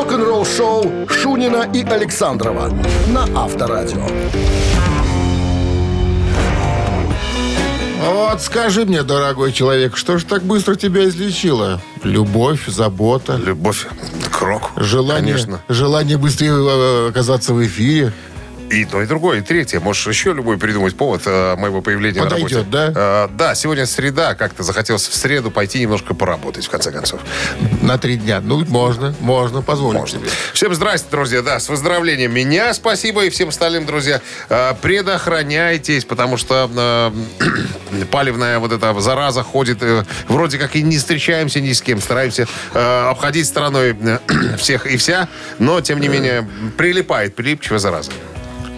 рок-н-ролл-шоу Шунина и Александрова на Авторадио. Вот скажи мне, дорогой человек, что же так быстро тебя излечило? Любовь, забота, Любовь к року. желание, Конечно. желание быстрее э, оказаться в эфире. И то, и другое, и третье. Можешь еще любой придумать повод э, моего появления Подойдет, на работе. да? Э, да, сегодня среда. Как-то захотелось в среду пойти немножко поработать, в конце концов. На три дня. Ну, можно, можно, позволить Можно. себе. Всем здрасте, друзья. Да, с выздоровлением меня спасибо и всем остальным, друзья. Э, Предохраняйтесь, потому что э, палевная вот эта зараза ходит. э, Вроде как и не встречаемся ни с кем. Стараемся э, обходить стороной э, всех и вся. Но, тем не менее, прилипает прилипчивая зараза.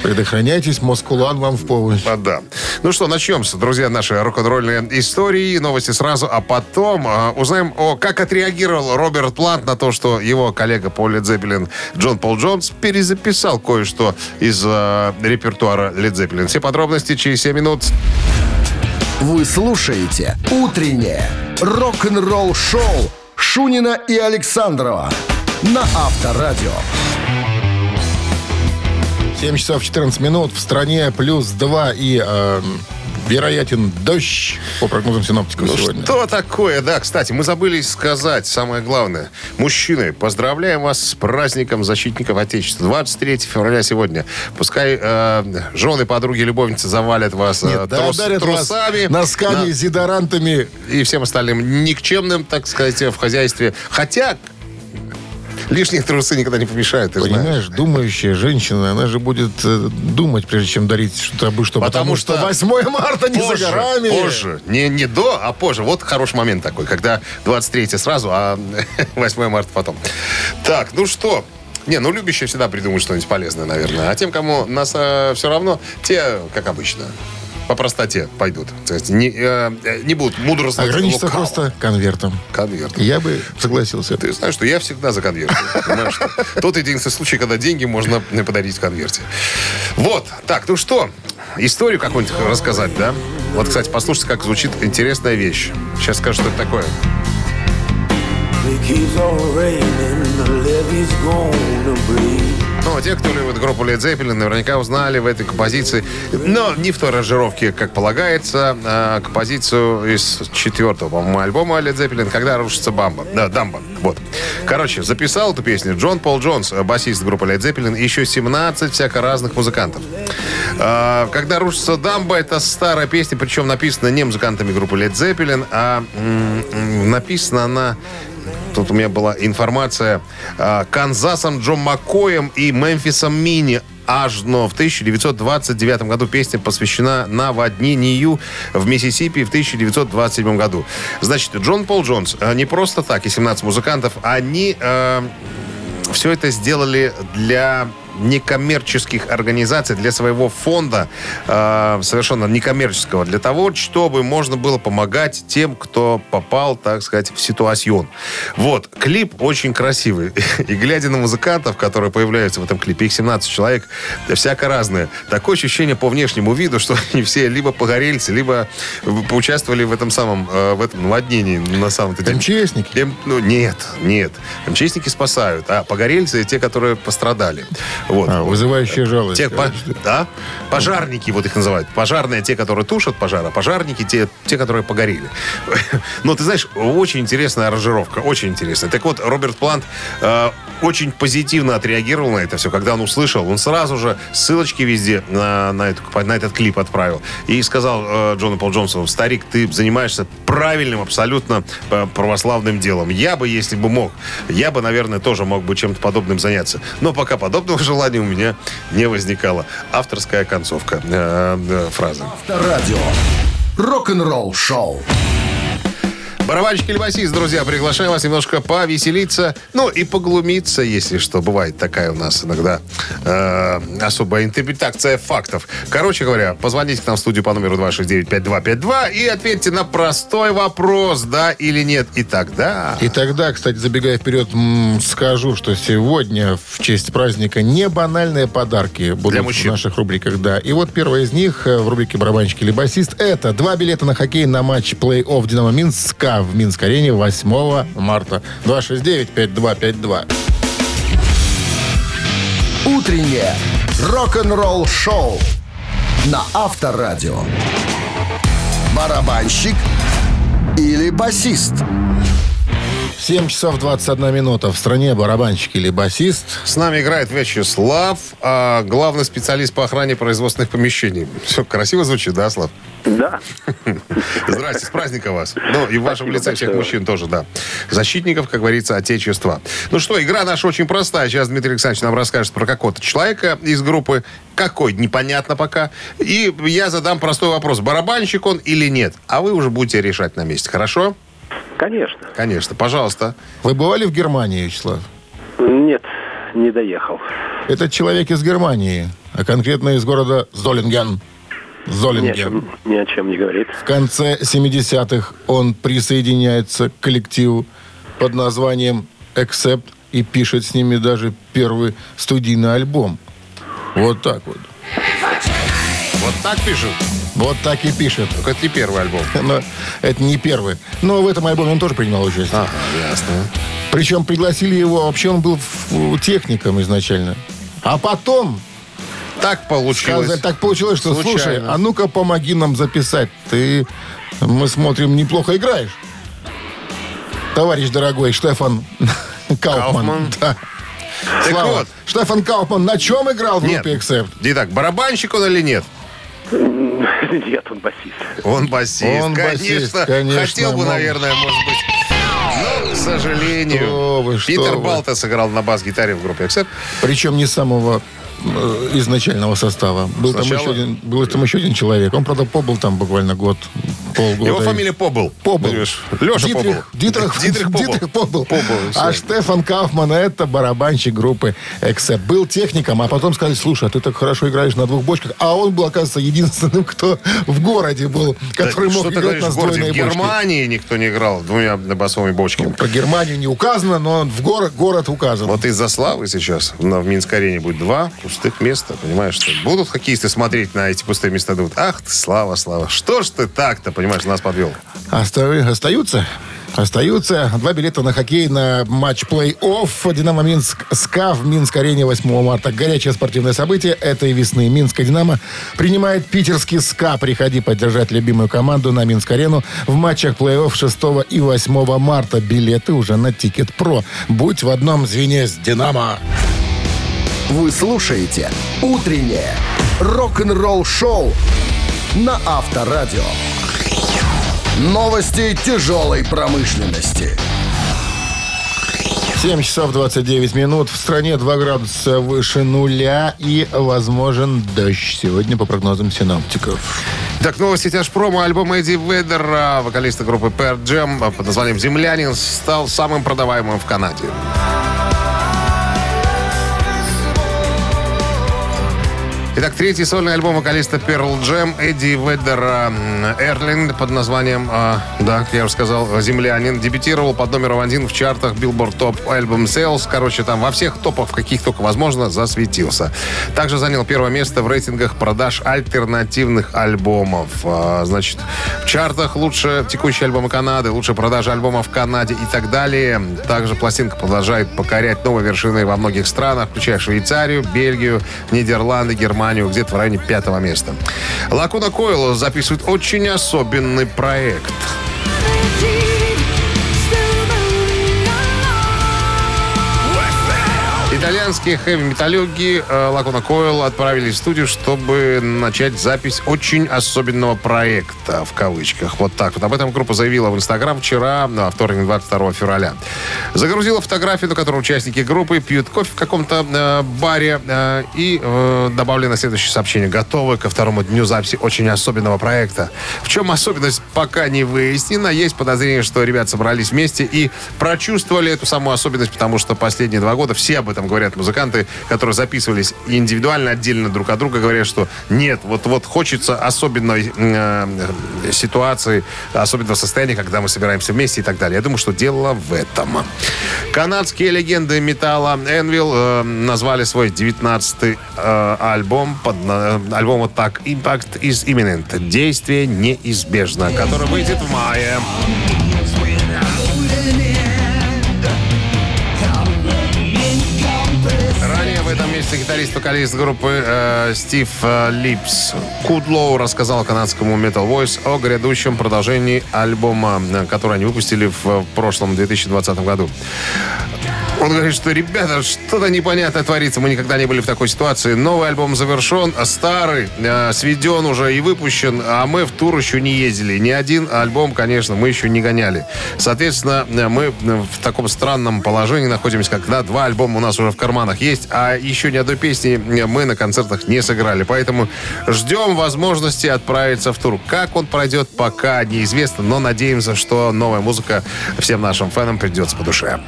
Предохраняйтесь, Москулан вам в помощь. А, да. Ну что, начнем, друзья, наши рок-н-ролльные истории, новости сразу, а потом э, узнаем, о, как отреагировал Роберт Плант на то, что его коллега по Led Zeppelin Джон Пол Джонс перезаписал кое-что из э, репертуара Led Zeppelin. Все подробности через 7 минут. Вы слушаете «Утреннее рок-н-ролл-шоу» Шунина и Александрова на Авторадио. 7 часов 14 минут. В стране плюс 2 и э, вероятен дождь по прогнозам синоптиков Ну сегодня. что такое? Да, кстати, мы забыли сказать самое главное. Мужчины, поздравляем вас с праздником защитников Отечества. 23 февраля сегодня. Пускай э, жены, подруги, любовницы завалят вас э, да, трус- дарят вас трусами. носками, на- зидорантами. и всем остальным никчемным, так сказать, в хозяйстве. Хотя лишние трусы никогда не помешают, ты знаешь. Понимаешь, думающая женщина, она же будет э, думать, прежде чем дарить что-то, что, потому, Потому что, что 8 марта не позже, за горами. Позже. Не, не до, а позже. Вот хороший момент такой, когда 23 сразу, а 8 марта потом. Так, ну что, не, ну любящие всегда придумают что-нибудь полезное, наверное. А тем, кому нас все равно, те, как обычно, по простоте пойдут. То есть не, э, э, не будут мудрствовать Ограничиться лукаво. просто конвертом. Конверт. Я бы согласился. Ты знаешь, что я всегда за конверт. Тот единственный случай, когда деньги можно подарить в конверте. Вот. Так, ну что, историю какую-нибудь рассказать, да? Вот, кстати, послушайте, как звучит интересная вещь. Сейчас скажу, что это такое. It keeps on raining, the levee's gonna break. Ну, те, кто любит группу Led Zeppelin, наверняка узнали в этой композиции, но не в той аранжировке, как полагается, а композицию из четвертого, по-моему, альбома Led Zeppelin, когда рушится бамба. Да, дамба. Вот. Короче, записал эту песню Джон Пол Джонс, басист группы Led Zeppelin, и еще 17 всяко разных музыкантов. А, Когда рушится дамба, это старая песня, причем написана не музыкантами группы Led Zeppelin, а м, м, написана она Тут у меня была информация. а, Канзасом Джо Маккоем и Мемфисом Мини аж но в 1929 году песня посвящена наводнению в Миссисипи в 1927 году. Значит, Джон Пол Джонс а, не просто так, и 17 музыкантов, они все это сделали для некоммерческих организаций, для своего фонда, э, совершенно некоммерческого, для того, чтобы можно было помогать тем, кто попал, так сказать, в ситуацион. Вот, клип очень красивый. И глядя на музыкантов, которые появляются в этом клипе, их 17 человек, всяко разные. Такое ощущение по внешнему виду, что они все либо погорельцы, либо поучаствовали в этом самом, э, в этом наводнении на самом-то деле. МЧСники? М- ну, нет, нет. МЧСники спасают, а погорельцы те, которые пострадали. Вот. А, вызывающая жалость. Те, по- да? Пожарники, вот их называют. Пожарные те, которые тушат пожар, а пожарники те, те которые погорели. Но ты знаешь, очень интересная аранжировка, очень интересная. Так вот, Роберт Плант э, очень позитивно отреагировал на это все, когда он услышал. Он сразу же ссылочки везде на, на, эту- на этот клип отправил. И сказал э, Джону Пол Джонсону, старик, ты занимаешься правильным, абсолютно э, православным делом. Я бы, если бы мог, я бы, наверное, тоже мог бы чем-то подобным заняться. Но пока подобного желания у меня не возникало. Авторская концовка э, э, фразы. Авторадио. Рок-н-ролл шоу. Барабанщик или басист, друзья, приглашаю вас немножко повеселиться, ну и поглумиться, если что. Бывает такая у нас иногда э, особая интерпретация фактов. Короче говоря, позвоните к нам в студию по номеру 269-5252 и ответьте на простой вопрос, да или нет. И тогда... И тогда, кстати, забегая вперед, скажу, что сегодня в честь праздника не банальные подарки будут Для в мужчин. наших рубриках. Да. И вот первая из них э, в рубрике «Барабанщик или басист» это два билета на хоккей на матч плей-офф «Динамо Минска» ЦК в Минск-арене 8 марта. 269-5252. Утреннее рок-н-ролл-шоу на Авторадио. Барабанщик или басист? 7 часов 21 минута. В стране барабанщик или басист. С нами играет Вячеслав, а, главный специалист по охране производственных помещений. Все красиво звучит, да, Слав? Да. Здрасте, с праздника вас. Ну, и в вашем Спасибо лице всех большое. мужчин тоже, да. Защитников, как говорится, Отечества. Ну что, игра наша очень простая. Сейчас Дмитрий Александрович нам расскажет про какого-то человека из группы. Какой, непонятно пока. И я задам простой вопрос. Барабанщик он или нет? А вы уже будете решать на месте, хорошо? Конечно. Конечно, пожалуйста. Вы бывали в Германии, Вячеслав? Нет, не доехал. Это человек из Германии, а конкретно из города Золинген. Ни о Золинген. чем, ни о чем не говорит. В конце 70-х он присоединяется к коллективу под названием Accept и пишет с ними даже первый студийный альбом. Вот так вот. Вот так пишет. Вот так и пишет. Только это не первый альбом. Но это не первый. Но в этом альбоме он тоже принимал участие. Ага, ясно. Причем пригласили его, вообще он был техником изначально. А потом Так получилось. сказали, так получилось, что Случайно. слушай, а ну-ка помоги нам записать. Ты, мы смотрим, неплохо играешь. Товарищ дорогой, Штефан Кауфман. Кауфман. Да. Так Слава, вот. Штефан Кауфман на чем играл в группе Accept? Итак, барабанщик он или нет? Нет, он басист. Он басист. Он конечно, басист, конечно, Хотел бы, наверное, может быть. Но, к сожалению, Что вы, что Питер вы. Балта сыграл на бас-гитаре в группе Accept. Причем не самого э, изначального состава. Был там, Сначала? еще один, был там еще один человек. Он, правда, побыл там буквально год, полгода. Его фамилия Побл. Побл. Леша Побл. Дитрих, Дитрих, Побл. Дитрих Побл. Побл. А Штефан Кауфман это барабанщик группы Accept. Был техником, а потом сказали, слушай, а ты так хорошо играешь на двух бочках. А он был, оказывается, единственным, кто в городе был, который Да мог играть говоришь, на городе? сдвоенной В бочке. Германии никто не играл двумя басовыми бочками. Про Германию не указано, но в город, город указан. Вот из-за славы сейчас на, в Минской арене будет два пустых места. Понимаешь, что будут хоккеисты смотреть на эти пустые места, думают, ах ты, Слава, Слава, что ж ты так-то, понимаешь, нас подвел. Оста- Остаются? Остаются два билета на хоккей на матч плей-офф «Динамо Минск» СКА в Минск-арене 8 марта. Горячее спортивное событие этой весны. Минская «Динамо» принимает питерский СКА. Приходи поддержать любимую команду на Минск-арену в матчах плей-офф 6 и 8 марта. Билеты уже на Ticketpro. Будь в одном звене с «Динамо». Вы слушаете «Утреннее рок-н-ролл-шоу» на Авторадио. Новости тяжелой промышленности. 7 часов 29 минут. В стране 2 градуса выше нуля и возможен дождь сегодня по прогнозам синоптиков. Так, новости тяжпрома. Альбом Эдди Ведера, вокалиста группы Pearl Jam под названием «Землянин» стал самым продаваемым в Канаде. Итак, третий сольный альбом вокалиста Pearl Jam Эдди Ведера м, Эрлин под названием, а, да, я уже сказал, «Землянин» дебютировал под номером один в чартах Billboard Top Album Sales. Короче, там во всех топах, каких только возможно, засветился. Также занял первое место в рейтингах продаж альтернативных альбомов. А, Значит, в чартах лучше текущие альбомы Канады, лучше продажи альбомов в Канаде и так далее. Также пластинка продолжает покорять новые вершины во многих странах, включая Швейцарию, Бельгию, Нидерланды, Германию, где-то в районе пятого места. Лакуна Койл записывает очень особенный проект. Итальянские хэви-металюги э, Лакуна Койл отправились в студию, чтобы начать запись очень особенного проекта, в кавычках. Вот так вот. Об этом группа заявила в Инстаграм вчера, на вторник, 22 февраля. Загрузила фотографию, на которой участники группы пьют кофе в каком-то э, баре э, и э, добавили следующее сообщение. Готовы ко второму дню записи очень особенного проекта. В чем особенность, пока не выяснена. Есть подозрение, что ребят собрались вместе и прочувствовали эту самую особенность, потому что последние два года все об этом говорят музыканты, которые записывались индивидуально, отдельно друг от друга, говорят, что нет, вот, вот хочется особенной э, ситуации, особенного состояния, когда мы собираемся вместе и так далее. Я думаю, что дело в этом. Канадские легенды металла Envil э, назвали свой 19-й э, альбом под альбом вот так Impact is imminent. Действие неизбежно, который выйдет в мае. Гитарист, вокалист группы э, Стив э, Липс. Кудлоу рассказал канадскому Metal Voice о грядущем продолжении альбома, э, который они выпустили в, в прошлом 2020 году. Он говорит, что, ребята, что-то непонятное творится. Мы никогда не были в такой ситуации. Новый альбом завершен, а старый э, сведен уже и выпущен, а мы в тур еще не ездили. Ни один альбом, конечно, мы еще не гоняли. Соответственно, э, мы в таком странном положении находимся, когда два альбома у нас уже в карманах есть, а еще ни одной песни мы на концертах не сыграли. Поэтому ждем возможности отправиться в тур. Как он пройдет, пока неизвестно, но надеемся, что новая музыка всем нашим фанам придется по душе.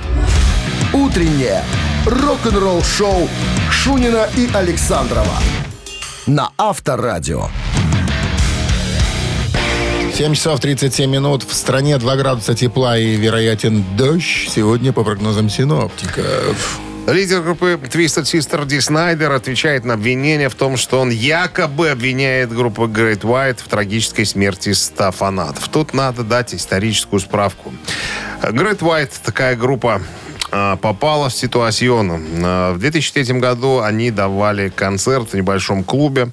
Утреннее рок-н-ролл-шоу Шунина и Александрова на Авторадио. 7 часов 37 минут. В стране 2 градуса тепла и вероятен дождь. Сегодня по прогнозам синоптиков. Лидер группы Twisted Sister Ди Снайдер отвечает на обвинение в том, что он якобы обвиняет группу Great White в трагической смерти 100 фанатов. Тут надо дать историческую справку. Great White такая группа попала в ситуацию. А, В 2003 году они давали концерт в небольшом клубе.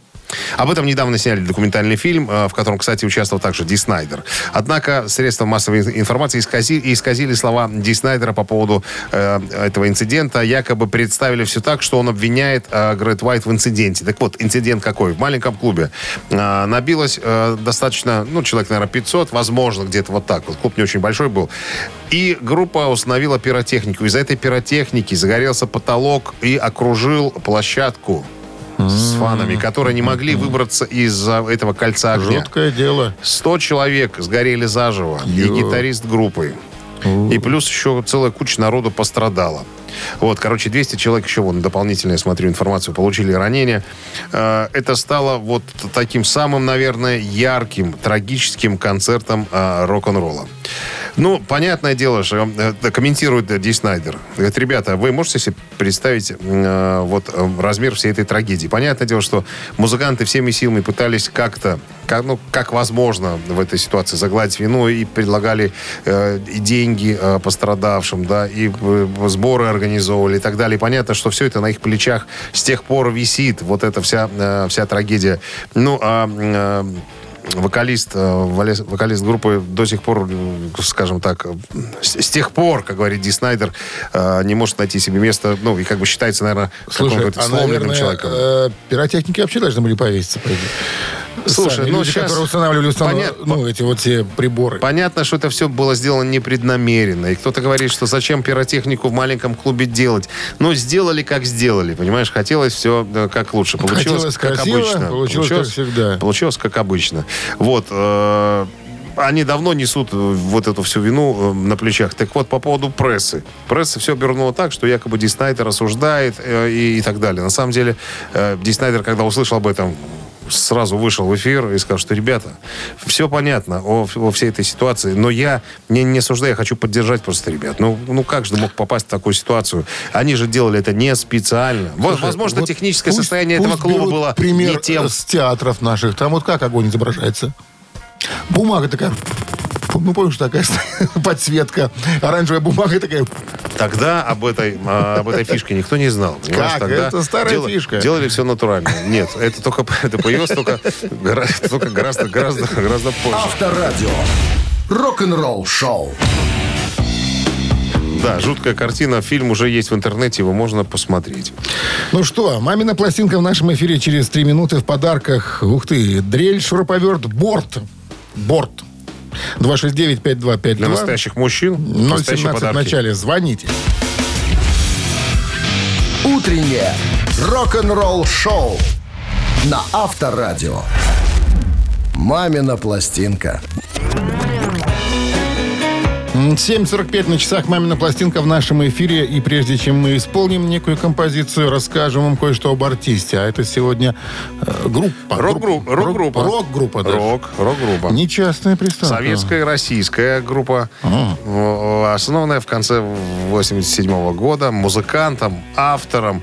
Об этом недавно сняли документальный фильм, э, в котором, кстати, участвовал также Ди Снайдер. Однако средства массовой информации исказили, исказили слова Ди Снайдера по поводу э, этого инцидента. Якобы представили все так, что он обвиняет э, Грэт Уайт в инциденте. Так вот, инцидент какой? В маленьком клубе э, набилось э, достаточно, ну, человек, наверное, 500, возможно, где-то вот так. Вот клуб не очень большой был. И группа установила пиротехнику. Из-за этой пиротехники загорелся потолок и окружил площадку с фанами, которые не могли выбраться из-за этого кольца огня. Жуткое дело. 100 человек сгорели заживо. И гитарист группы. И плюс еще целая куча народу пострадала. Вот, короче, 200 человек еще, вон, дополнительно, я смотрю информацию, получили ранения. Э, Это стало вот таким самым, наверное, ярким, трагическим концертом э, рок-н-ролла. Ну, понятное дело, что э, комментирует Ди Снайдер. Говорит, ребята, вы можете себе представить э, вот э, размер всей этой трагедии? Понятное дело, что музыканты всеми силами пытались как-то, как, ну, как возможно в этой ситуации загладить вину и предлагали э, и деньги э, пострадавшим, да, и э, сборы организовывали и так далее. И понятно, что все это на их плечах с тех пор висит, вот эта вся, э, вся трагедия. Ну, а э, вокалист, э, вокалист группы до сих пор, э, скажем так, э, с, с тех пор, как говорит Ди Снайдер, э, не может найти себе место, ну, и как бы считается, наверное, Слушай, а, сломленным наверное, человеком. э, пиротехники вообще должны были повеситься, по. Слушай, Сами ну, люди, щас- которые устанавливали установ- Понятно. ну, эти вот все приборы. Понятно, что это все было сделано непреднамеренно. И кто-то говорит, что зачем пиротехнику в маленьком клубе делать. Но сделали, как сделали. Понимаешь, хотелось все как лучше. Получилось, Хотелось как красиво, обычно. получилось как всегда. Получилось, как обычно. Вот. э, они давно несут вот эту всю вину э, на плечах. Так вот, по поводу прессы. Пресса все обернула так, что якобы Ди Снайдер осуждает э, и, и так далее. На самом деле, э, Ди Снайдер, когда услышал об этом, сразу вышел в эфир и сказал, что, ребята, все понятно о, о всей этой ситуации, но я не, не осуждаю, я хочу поддержать просто ребят. Ну, ну как же ты мог попасть в такую ситуацию? Они же делали это не специально. Слушай, возможно, вот техническое пусть- состояние пусть этого клуба было пример не тем. с театров наших. Там вот как огонь изображается? Бумага такая... Ну, помнишь, такая подсветка. Оранжевая бумага такая... Тогда об этой, а, об этой фишке никто не знал. понимаешь? Как? Тогда Это старая дела- фишка. Делали все натурально. Нет, это только это появилось только, только гораздо, гораздо, гораздо позже. Авторадио. Рок-н-ролл шоу. Да, жуткая картина. Фильм уже есть в интернете, его можно посмотреть. Ну что, мамина пластинка в нашем эфире через три минуты в подарках. Ух ты, дрель, шуруповерт, борт. Борт. 269-5252. Для настоящих мужчин настоящие 017 в подарки. начале. Звоните. Утреннее рок-н-ролл шоу на Авторадио. Мамина пластинка. М, 7.45 на часах «Мамина пластинка» в нашем эфире. И прежде чем мы исполним некую композицию, расскажем вам кое-что об артисте. А это сегодня э, группа. Рок-группа. Группа. Рок-группа. Рок-группа, даже. Рок, рок-группа. Не частная приставка. Советская российская группа, А. в- основанная в конце 87 года музыкантом, автором,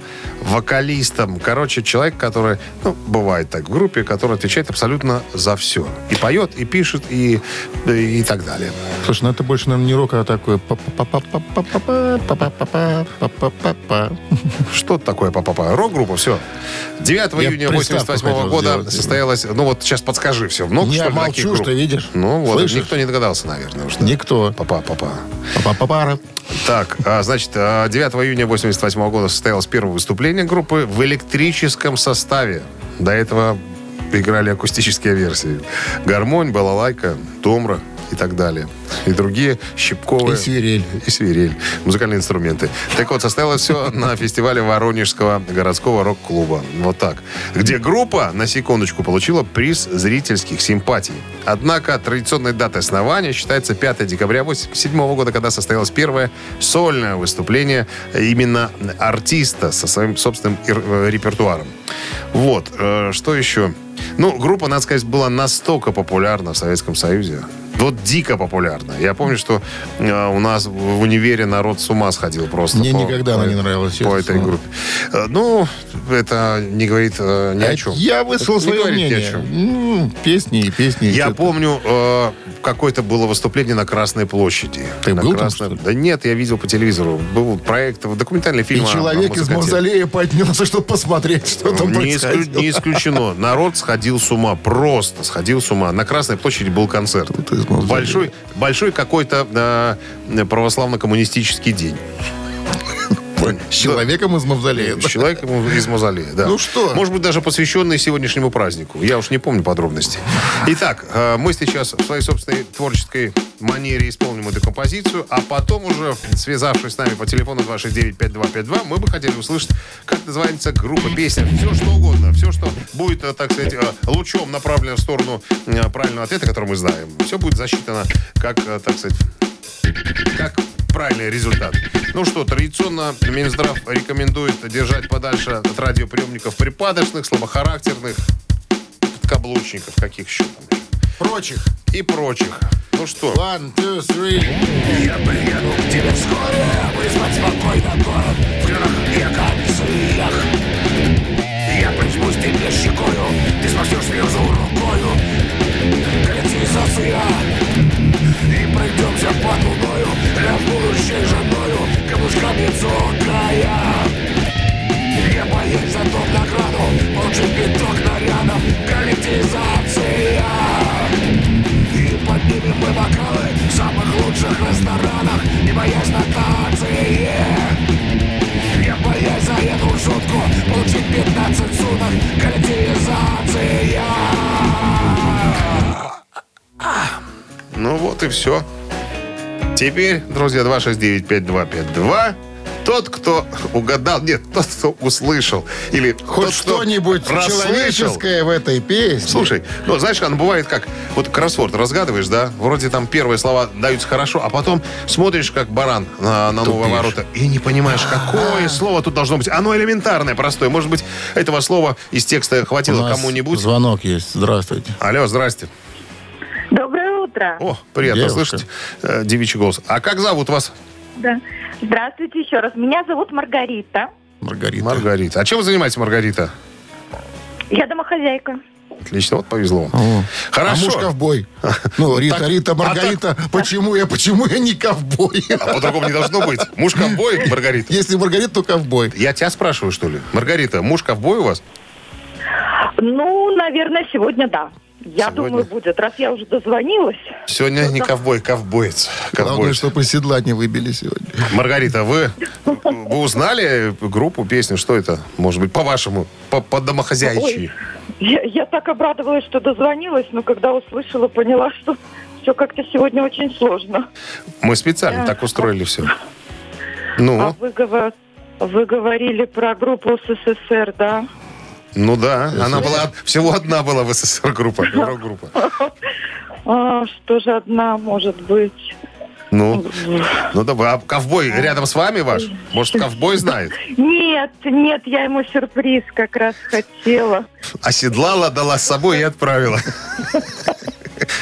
вокалистом. Короче, человек, который, ну, бывает так в группе, который отвечает абсолютно за все. И поет, и пишет, и, и так далее. Слушай, ну это больше, наверное, не рок, а такое... Что такое папа па Рок-группа, все. 9 Я июня 88 года сделать. состоялась... Ну вот сейчас подскажи все. Много, Я молчу, что видишь. Ну вот, никто не догадался, наверное. Никто. Папа папа. Папа папара. Так, значит, 9 июня 88 года состоялось первое выступление группы в электрическом составе. До этого играли акустические версии. Гармонь, балалайка, домра и так далее. И другие щипковые... И свирель. И свирель. Музыкальные инструменты. Так вот, состоялось все на фестивале Воронежского городского рок-клуба. Вот так. Где группа, на секундочку, получила приз зрительских симпатий. Однако традиционной датой основания считается 5 декабря 1987 года, когда состоялось первое сольное выступление именно артиста со своим собственным э, репертуаром. Вот. э, Что еще? Ну, группа, надо сказать, была настолько популярна в Советском Союзе. Вот дико популярна. Я помню, что э, у нас в универе народ с ума сходил просто. Мне по- никогда по- она не нравилась, По этой группе. Э, Ну, это не говорит э, ни о чем. Я высказал свое о мнение. чем. М, Песни и песни. Я помню, э, какое-то было выступление на Красной площади. Ты на был там, Красной- ли? Да нет, я видел по телевизору. Был проект, документальный фильм. И о- о человек из музыканте. мавзолея поднялся, чтобы посмотреть, что там Не, исклю- происходило. не исключено. Народ сходил с ума. Просто сходил с ума. На Красной площади был концерт. Кто-то мавзолея. Большой, большой какой-то э, православно-коммунистический день. С человеком из мавзолея. С человеком из мавзолея, да. Ну что? Может быть, даже посвященный сегодняшнему празднику. Я уж не помню подробностей. Итак, э, мы сейчас в своей собственной творческой манере исполним эту композицию, а потом уже, связавшись с нами по телефону 269-5252, мы бы хотели услышать, как называется группа, песня, все что угодно, все, что будет, э, так сказать, э, лучом направлено в сторону правильного ответа, который мы знаем. Все будет засчитано как, так сказать, как правильный результат. Ну что, традиционно Минздрав рекомендует держать подальше от радиоприемников припадочных, слабохарактерных, каблучников, каких еще там, Прочих. и прочих. Ну что, One, two, three. Я приеду к тебе вскоре Вызвать спокойно город В крылах и акациях Я прижмусь тебе щекою Ты смахнешь слезу рукою Коллективизация И пройдемся под луною Для будущей женою Каблучками цокая Я боюсь за топ награду Получить пяток нарядов Коллективизация и поднимем мы бокалы в самых лучших ресторанах Не боясь нотации Я боясь за эту шутку Получить 15 суток Коллективизация ну вот и все. Теперь, друзья, 269-5252. Тот, кто угадал, нет, тот, кто услышал, или Хоть тот, что-нибудь человеческое в этой песне. Слушай, ну знаешь, оно бывает как, вот кроссворд разгадываешь, да, вроде там первые слова даются хорошо, а потом смотришь как баран на, на новые ворота и не понимаешь, какое слово тут должно быть. Оно элементарное, простое. Может быть, этого слова из текста хватило кому-нибудь. звонок есть. Здравствуйте. Алло, здрасте. Доброе утро. О, приятно Девушка. слышать э, девичий голос. А как зовут вас? Да. Здравствуйте еще раз. Меня зовут Маргарита. Маргарита. Маргарита. А чем вы занимаетесь, Маргарита? Я домохозяйка. Отлично, вот повезло вам. О. Хорошо. А муж ковбой. Ну, Рита, Так, Рита, а Маргарита. Почему я, почему я не ковбой? А по-другому не должно быть. Муж ковбой, Маргарита. Если Маргарита, то ковбой. Я тебя спрашиваю, что ли? Маргарита, муж ковбой у вас? Ну, наверное, сегодня да. Я Сегодня? думаю, будет. Раз я уже дозвонилась. Сегодня не ковбой, ковбоец. Главное, Ковбоец. чтобы из седла не выбили сегодня. Маргарита, вы, вы узнали группу, песню? Что это? Может быть, по-вашему, по, по домохозяйчьи? Я, я так обрадовалась, что дозвонилась, но когда услышала, поняла, что все как-то сегодня очень сложно. Мы специально так устроили все. А Ну, вы, говор- вы говорили про группу СССР, да? Ну да, она была, всего одна была в СССР группа, рок-группа. А, что же одна может быть? Ну, ну да, а ковбой рядом с вами ваш? Может, ковбой знает? Нет, нет, я ему сюрприз как раз хотела. Оседлала, дала с собой и отправила.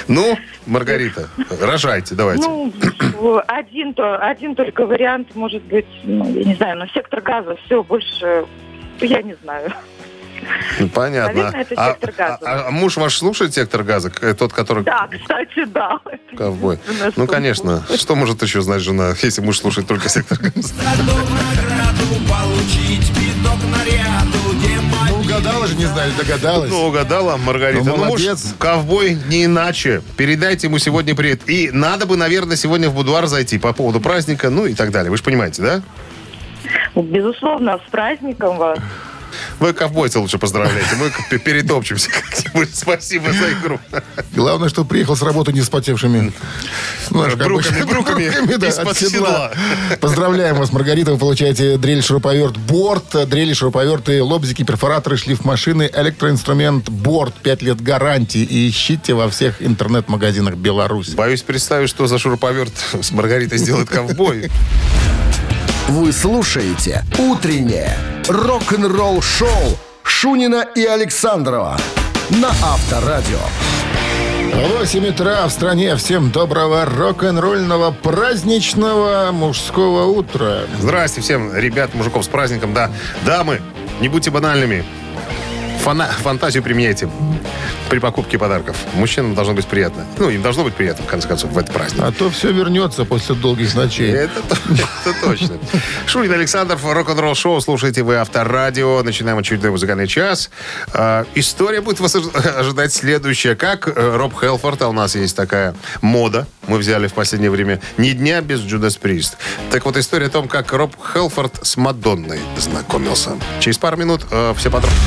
Ну, Маргарита, рожайте, давайте. Ну, один, то, один только вариант может быть, ну, я не знаю, но сектор газа, все, больше Я не знаю. Ну, Понятно. Наверное, это а, «Сектор газа». а- а муж ваш слушает сектор газа? К- Тот, который Да, кстати, да. Ковбой. Ну, конечно. Что может еще знать жена, если муж слушает только сектор газа? Ну, угадала же, не знаю, догадалась. Ну, угадала, Маргарита. Ну, Ну, муж молодец. ковбой не иначе. Передайте ему сегодня привет. И надо бы, наверное, сегодня в будуар зайти по поводу праздника, ну и так далее. Вы же понимаете, да? Безусловно, с праздником вас. Вы ковбойца лучше поздравляйте. Мы перетопчемся как-нибудь. Спасибо за игру. Главное, что приехал с работы не вспотевшими. Знаешь, как Бруками, бруками да, из-под седла. Поздравляем вас, Маргарита. Вы получаете дрель, шуруповерт, борт, дрели, шуруповерты, лобзики, перфораторы, шлиф машины, электроинструмент, борт, 5 лет гарантии. И ищите во всех интернет-магазинах Беларуси. Боюсь представить, что за шуруповерт с Маргаритой сделает ковбой. Вы слушаете «Утреннее рок-н-ролл-шоу» Шунина и Александрова на Авторадио. 8 утра в стране. Всем доброго рок-н-ролльного праздничного мужского утра. Здрасте всем, ребят, мужиков с праздником, да. Дамы, не будьте банальными. Фана- фантазию применяйте при покупке подарков. Мужчинам должно быть приятно. Ну, им должно быть приятно, в конце концов, в этот праздник. А то все вернется после долгих ночей. Это, то- это точно. Шунин Александров, рок-н-ролл шоу. Слушайте вы Авторадио. Начинаем очередной музыкальный час. А, история будет вас ожи- ожидать следующая. Как э, Роб Хелфорд, а у нас есть такая мода, мы взяли в последнее время, ни дня без Джудас Прист. Так вот, история о том, как Роб Хелфорд с Мадонной знакомился. Через пару минут э, все подробности.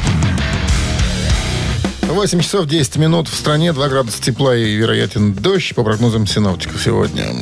8 часов 10 минут в стране, 2 градуса тепла и вероятен дождь по прогнозам синоптиков сегодня.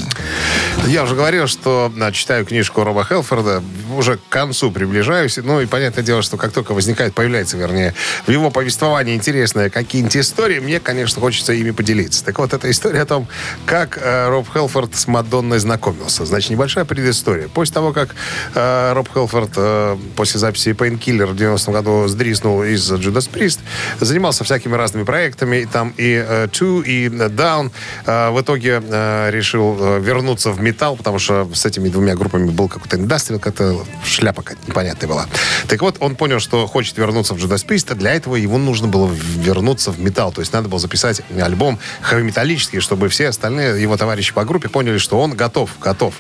Я уже говорил, что да, читаю книжку Роба Хелфорда, уже к концу приближаюсь. Ну и понятное дело, что как только возникает, появляется, вернее, в его повествовании интересные какие-нибудь истории, мне, конечно, хочется ими поделиться. Так вот, эта история о том, как э, Роб Хелфорд с Мадонной знакомился. Значит, небольшая предыстория. После того, как э, Роб Хелфорд э, после записи Painkiller в 90-м году сдриснул из Judas Priest, занимался всякими разными проектами, и там и э, Two, и э, Down. Э, в итоге э, решил э, вернуться в металл, потому что с этими двумя группами был какой-то индастриал, как-то шляпа какая-то непонятная была. Так вот, он понял, что хочет вернуться в Judas Priest, а для этого ему нужно было вернуться в металл. То есть надо было записать альбом хэви-металлический, чтобы все остальные его товарищи по группе поняли, что он готов, готов.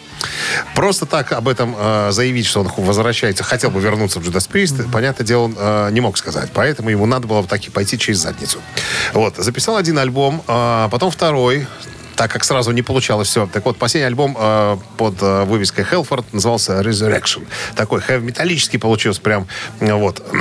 Просто так об этом э, заявить, что он возвращается, хотел бы вернуться в Judas Priest, понятное дело, он э, не мог сказать. Поэтому ему надо было таки пойти через задницу. Вот, записал один альбом, э, потом второй, так как сразу не получалось все. Так вот, последний альбом э, под э, вывеской Hellford назывался Resurrection. Такой хэви-металлический получился прям, вот.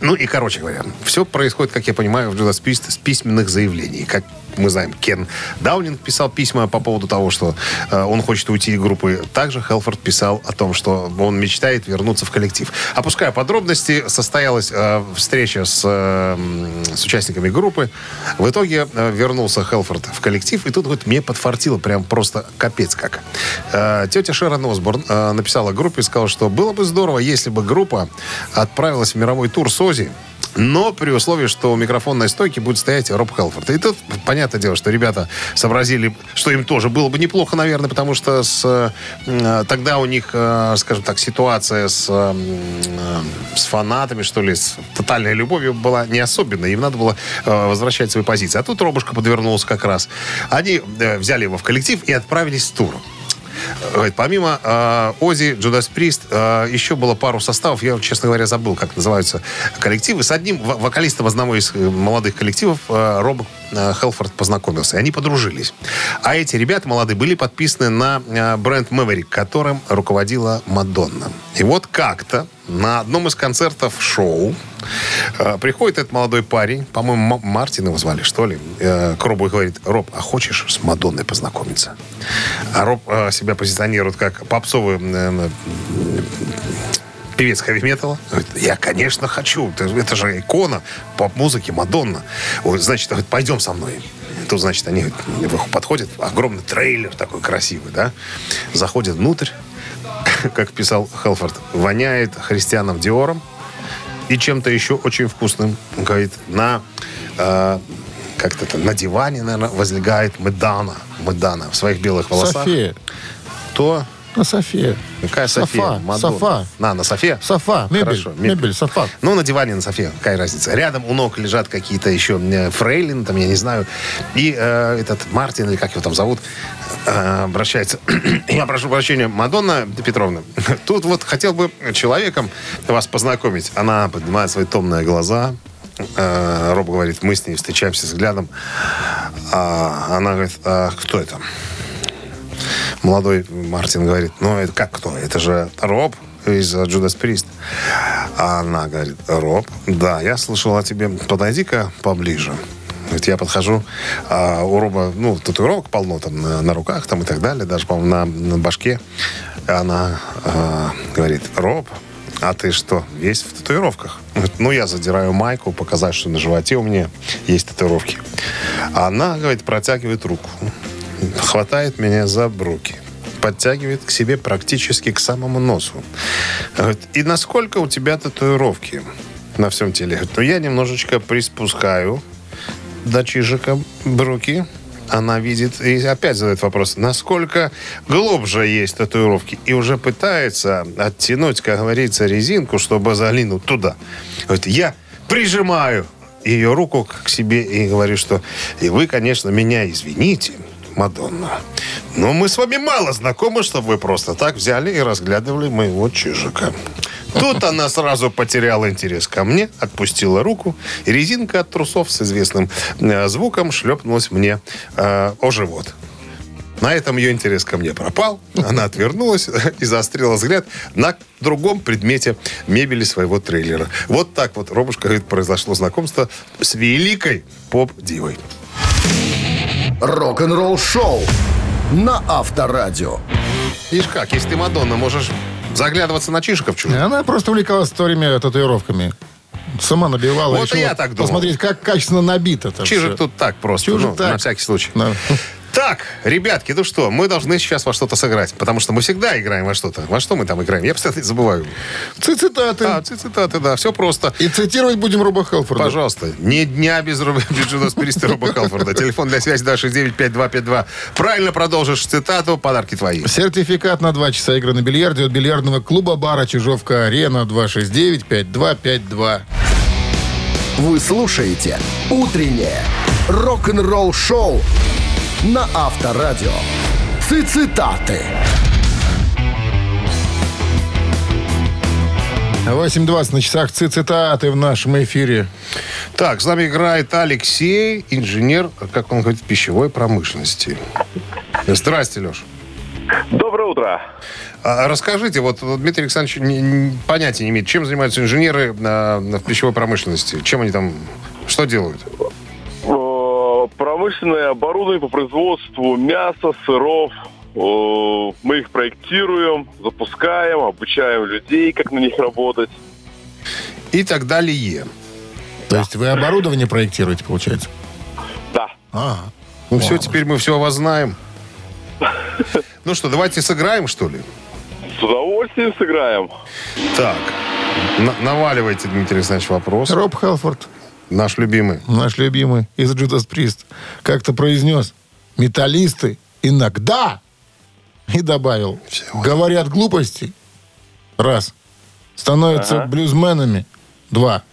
Ну и, короче говоря, все происходит, как я понимаю, в с письменных заявлений. Как мы знаем, Кен Даунинг писал письма по поводу того, что э, он хочет уйти из группы. Также Хелфорд писал о том, что он мечтает вернуться в коллектив. Опуская подробности, состоялась э, встреча с, э, с участниками группы. В итоге э, вернулся Хелфорд в коллектив, и тут вот мне подфартило прям просто капец как. Э, тетя Шерон Осборн э, написала группе и сказала, что было бы здорово, если бы группа отправилась в мировой тур с Ози, но при условии, что у микрофонной стойки будет стоять Роб Хелфорд. И тут, понятное дело, что ребята сообразили, что им тоже было бы неплохо, наверное, потому что с, э, тогда у них, э, скажем так, ситуация с, э, с фанатами, что ли, с тотальной любовью была не особенная. Им надо было возвращать свои позиции. А тут Робушка подвернулся как раз. Они взяли его в коллектив и отправились в тур. Помимо э, Ози, Джудас Прист, э, еще было пару составов. Я, честно говоря, забыл, как называются коллективы. С одним во- вокалистом одного из э, молодых коллективов э, Роб э, Хелфорд познакомился. И они подружились. А эти ребята молодые были подписаны на э, бренд Мэверик, которым руководила Мадонна. И вот как-то на одном из концертов шоу э, приходит этот молодой парень, по-моему, Мартин его звали, что ли, э, к Робу и говорит, Роб, а хочешь с Мадонной познакомиться? А Роб э, себя позиционирует как попсовый э, певец хэви-металла. Говорит, Я, конечно, хочу. Это, же икона поп-музыки, Мадонна. Значит, говорит, пойдем со мной. Тут, значит, они подходят, огромный трейлер такой красивый, да, заходят внутрь, как писал Хелфорд, воняет христианом Диором и чем-то еще очень вкусным. Говорит, на э, как-то там на диване, наверное, возлегает Медана. Медана в своих белых волосах. София. Кто? На София. Какая София? Софа. Мадонна. Софа. На, на Софе? Софа. Мебель. Хорошо, мебель. Софа. Ну, на диване на софе, какая разница. Рядом у ног лежат какие-то еще э, фрейлин, там, я не знаю. И э, этот Мартин, или как его там зовут, э, обращается. я прошу прощения, Мадонна Петровна, тут вот хотел бы человеком вас познакомить. Она поднимает свои томные глаза, Э, Роб говорит, мы с ней встречаемся взглядом. А она говорит, а кто это? Молодой Мартин говорит, ну это как кто? Это же Роб из Джудас Прист. А она говорит, Роб, да, я слышал о тебе. Подойди-ка поближе. Говорит, я подхожу, а у Роба, ну, татуировок полно там на, на руках там и так далее, даже, по-моему, на, на башке. Она а, говорит, Роб, а ты что, весь в татуировках? Говорит, ну, я задираю майку, показать, что на животе у меня есть татуировки. А она, говорит, протягивает руку, хватает меня за бруки, подтягивает к себе практически к самому носу. Говорит, и насколько у тебя татуировки на всем теле? Говорит, ну, я немножечко приспускаю до чижика бруки, она видит и опять задает вопрос, насколько глубже есть татуировки. И уже пытается оттянуть, как говорится, резинку, чтобы залинуть туда. Говорит, я прижимаю ее руку к себе и говорю, что и вы, конечно, меня извините, Мадонна. Но мы с вами мало знакомы, чтобы вы просто так взяли и разглядывали моего чижика. Тут она сразу потеряла интерес ко мне, отпустила руку, и резинка от трусов с известным э, звуком шлепнулась мне э, о живот. На этом ее интерес ко мне пропал. Она отвернулась и заострила взгляд на другом предмете мебели своего трейлера. Вот так вот, Робушка говорит, произошло знакомство с великой поп-дивой. Рок-н-ролл шоу на Авторадио. Видишь как, если ты Мадонна, можешь заглядываться на чижиков чужих. Она просто увлекалась в то время татуировками. Сама набивала. Вот и я так думал. Посмотреть, как качественно набито. Чижик всё. тут так просто, Чижик ну, так. на всякий случай. Да. Так, ребятки, ну что, мы должны сейчас во что-то сыграть, потому что мы всегда играем во что-то. Во что мы там играем? Я постоянно забываю. Цитаты. А, цитаты, да, все просто. И цитировать будем Руба Хелфорда. Пожалуйста, ни дня без Джудас Периста Руба Халфорда. Телефон для связи 269-5252. Правильно продолжишь цитату, подарки твои. Сертификат на два часа игры на бильярде от бильярдного клуба бара Чижовка-Арена 269-5252. Вы слушаете «Утреннее рок-н-ролл-шоу» на Авторадио. Цитаты. 8.20 на часах ци- цитаты в нашем эфире. Так, с нами играет Алексей, инженер, как он говорит, пищевой промышленности. Здрасте, Леш. Доброе утро. А расскажите, вот Дмитрий Александрович не- не- понятия не имеет, чем занимаются инженеры на- на- в пищевой промышленности? Чем они там, что делают? Промышленное оборудование по производству мяса, сыров. Мы их проектируем, запускаем, обучаем людей, как на них работать. И так далее. То есть вы оборудование проектируете, получается? Да. Ага. Ну все, теперь мы все о вас знаем. Ну что, давайте сыграем, что ли? С удовольствием сыграем. Так, на- наваливайте, Дмитрий Александрович, вопрос. Роб Хелфорд, Наш любимый. наш любимый из Judas Priest, как-то произнес «Металлисты иногда» и добавил «Говорят глупости» раз, становятся блюзменами. Два,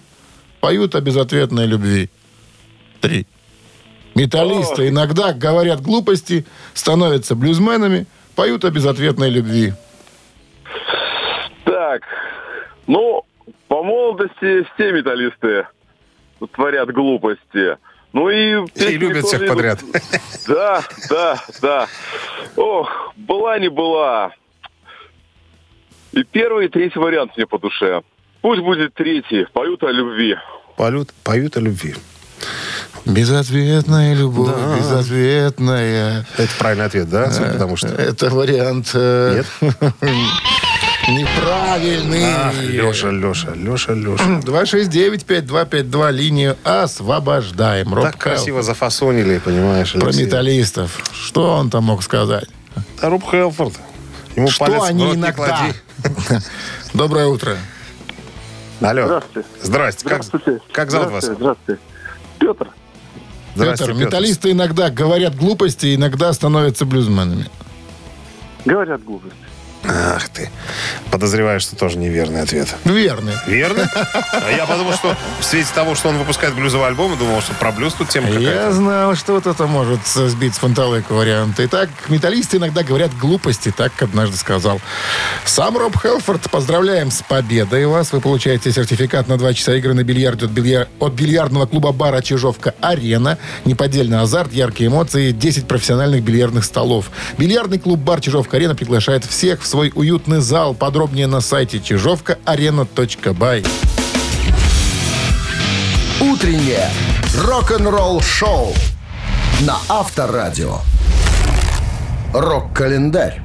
поют о безответной любви. Три. Металлисты иногда говорят глупости, становятся блюзменами, поют о безответной любви. Так, ну, по молодости все металлисты творят глупости. Ну и... И любят всех идут. подряд. Да, да, да. Ох, была не была. И первый, и третий вариант мне по душе. Пусть будет третий. Поют о любви. Поют, поют о любви. Безответная любовь, Да. безответная. Это правильный ответ, да? Судя по тому что... Это вариант э, неправильный. Ах, Леша, Леша, Леша, Леша. 269-5252, линию освобождаем. Роб Так красиво Хелфорд. зафасонили, понимаешь, Про Алексей. металлистов. Что он там мог сказать? А Роб Хелфорд. Ему Что палец в они иногда? Доброе утро. Алло. Здравствуйте. Здрасте. Как, Здравствуйте. как зовут вас? Здравствуйте. Здравствуйте. Петр. Здрасте, Петр, Петр. металлисты иногда говорят глупости, иногда становятся блюзменами. Говорят глупости. Ах ты. Подозреваю, что тоже неверный ответ. Верно. Верно? А я подумал, что в свете того, что он выпускает блюзовый альбом, думал, что про блюз тут тема Я какая-то. знал, что вот это может сбить с фонтанойку вариант. Итак, металлисты иногда говорят глупости, так однажды сказал. Сам Роб Хелфорд, поздравляем с победой вас. Вы получаете сертификат на два часа игры на бильярде от, бильяр- от бильярдного клуба бара «Чижовка-Арена». Неподдельный азарт, яркие эмоции, 10 профессиональных бильярдных столов. Бильярдный клуб бар «Чижовка-Арена» приглашает всех в свой уютный зал. Подробнее на сайте чижовкаарена.бай. Утреннее рок-н-ролл-шоу на Авторадио. Рок-календарь.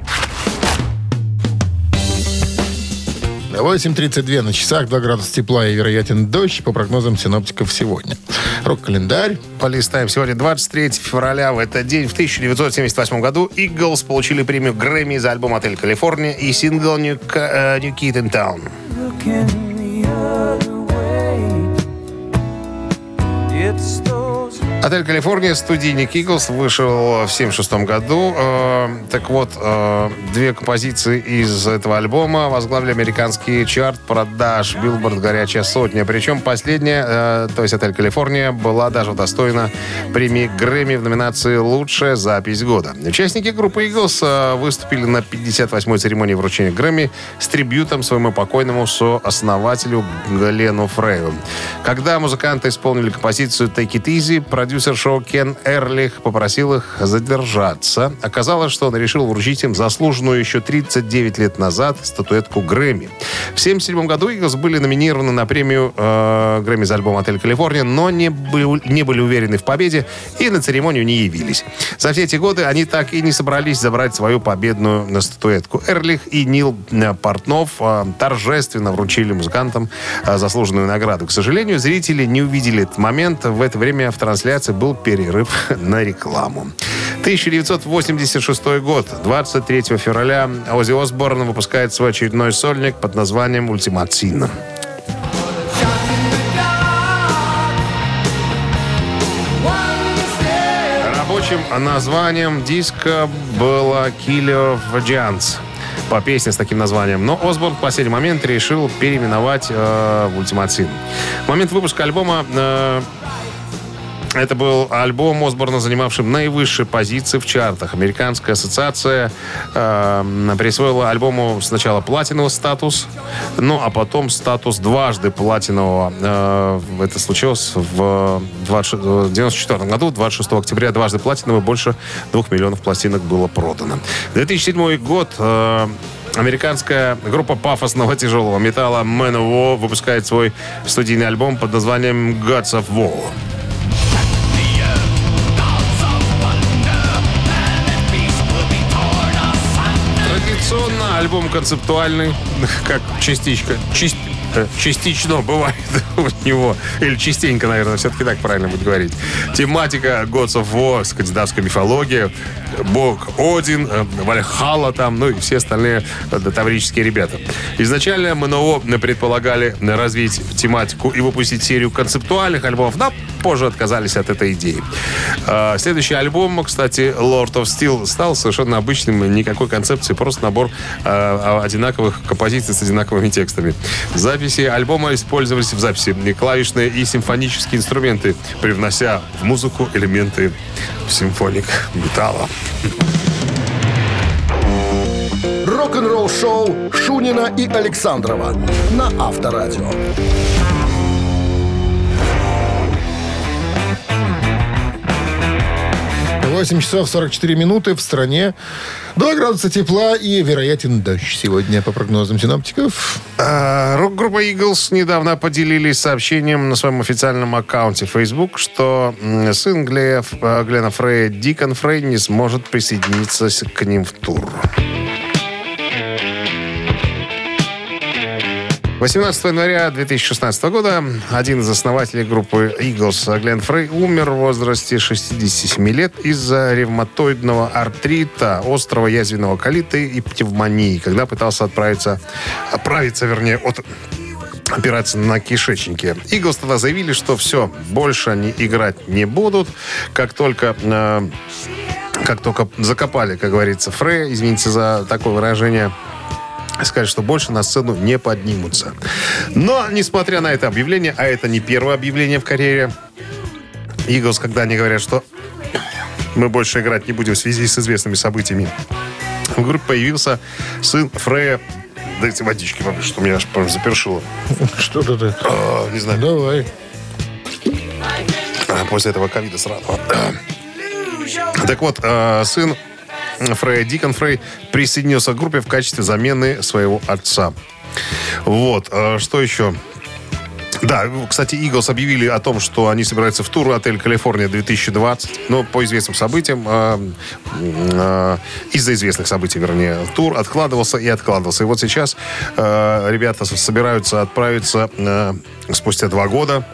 8.32 на часах, 2 градуса тепла и вероятен дождь по прогнозам синоптиков сегодня. Рок-календарь. Полистаем. Сегодня 23 февраля. В этот день, в 1978 году, Eagles получили премию Грэмми за альбом «Отель Калифорния» и сингл «New, э, New Kid in Town». «Отель Калифорния» студийник Eagles вышел в 76 году. Э, так вот, э, две композиции из этого альбома возглавили американский чарт продаж Billboard «Горячая сотня». Причем последняя, э, то есть «Отель Калифорния», была даже удостоена премии Грэмми в номинации «Лучшая запись года». Участники группы э, выступили на 58-й церемонии вручения Грэмми с трибютом своему покойному сооснователю Глену Фрею. Когда музыканты исполнили композицию «Take It Easy», продюсер шоу Кен Эрлих попросил их задержаться. Оказалось, что он решил вручить им заслуженную еще 39 лет назад статуэтку Грэмми. В 1977 году Eagles были номинированы на премию э, Грэмми за альбом «Отель Калифорния», но не, был- не были уверены в победе и на церемонию не явились. За все эти годы они так и не собрались забрать свою победную на статуэтку. Эрлих и Нил э, Портнов э, торжественно вручили музыкантам э, заслуженную награду. К сожалению, зрители не увидели этот момент. В это время в трансляции был перерыв на рекламу. 1986 год. 23 февраля Оззи Осборн выпускает свой очередной сольник под названием «Ультиматин». Рабочим названием диска было Killer of Giants по песне с таким названием. Но Осборн в последний момент решил переименовать э, в «Ультиматин». В момент выпуска альбома э, это был альбом Осборна, занимавший наивысшие позиции в чартах. Американская ассоциация э, присвоила альбому сначала платиновый статус, ну а потом статус дважды платинового. Э, это случилось в 1994 году, 26 октября, дважды платиновый, больше двух миллионов пластинок было продано. 2007 год. э, Американская группа пафосного тяжелого металла Man of War выпускает свой студийный альбом под названием Gods of War. Альбом концептуальный, как частичка, чис- э, частично бывает у него, или частенько, наверное, все-таки так правильно будет говорить. Тематика Gods of War, скандинавская мифология, бог Один, э, Вальхалла там, ну и все остальные э, таврические ребята. Изначально МНО предполагали развить тематику и выпустить серию концептуальных альбомов, но позже отказались от этой идеи. А, Следующий альбом, кстати, Lord of Steel, стал совершенно обычным, никакой концепции, просто набор а, одинаковых композиций с одинаковыми текстами. Записи альбома использовались в записи клавишные и симфонические инструменты, привнося в музыку элементы симфоник металла. Рок-н-ролл-шоу Шунина и Александрова на Авторадио. 8 часов 44 минуты в стране. 2 градуса тепла и вероятен дождь сегодня по прогнозам синоптиков. А, Рок-группа Eagles недавно поделились сообщением на своем официальном аккаунте Facebook, что сын Глея, э, Глена Фрея, Дикон Фрей, не сможет присоединиться к ним в тур. 18 января 2016 года один из основателей группы Eagles, Глен Фрей, умер в возрасте 67 лет из-за ревматоидного артрита, острого язвенного колита и пневмонии, когда пытался отправиться, оправиться, вернее, от опираться на кишечнике. Иглс тогда заявили, что все, больше они играть не будут. Как только... э, как только закопали, как говорится, Фрея, извините за такое выражение, сказать, что больше на сцену не поднимутся. Но, несмотря на это объявление, а это не первое объявление в карьере Иглс, когда они говорят, что мы больше играть не будем в связи с известными событиями, в группе появился сын Фрея. Дайте водички, потому что меня аж прям запершило. Что-то ты. А, не знаю, Давай. а, после этого ковида сразу. Так вот, э, сын Фрея, Дикон Фрей, присоединился к группе в качестве замены своего отца. Вот, э, что еще? Да, кстати, Eagles объявили о том, что они собираются в тур «Отель Калифорния 2020». Но по известным событиям, э, э, из-за известных событий, вернее, тур откладывался и откладывался. И вот сейчас э, ребята собираются отправиться э, спустя два года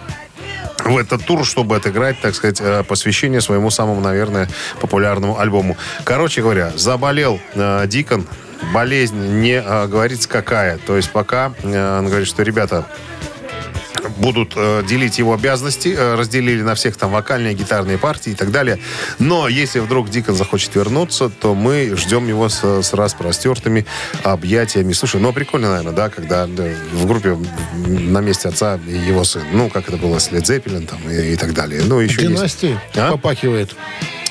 в этот тур, чтобы отыграть, так сказать, э, посвящение своему самому, наверное, популярному альбому. Короче говоря, заболел э, Дикон, болезнь не э, говорится какая. То есть пока э, он говорит, что ребята будут э, делить его обязанности, э, разделили на всех там вокальные, гитарные партии и так далее. Но если вдруг Дикон захочет вернуться, то мы ждем его с, с распростертыми объятиями. Слушай, ну прикольно, наверное, да, когда да, в группе на месте отца его сын. Ну, как это было с Led Zeppelin там и, и так далее. Ну, еще есть- Династии А? попахивает.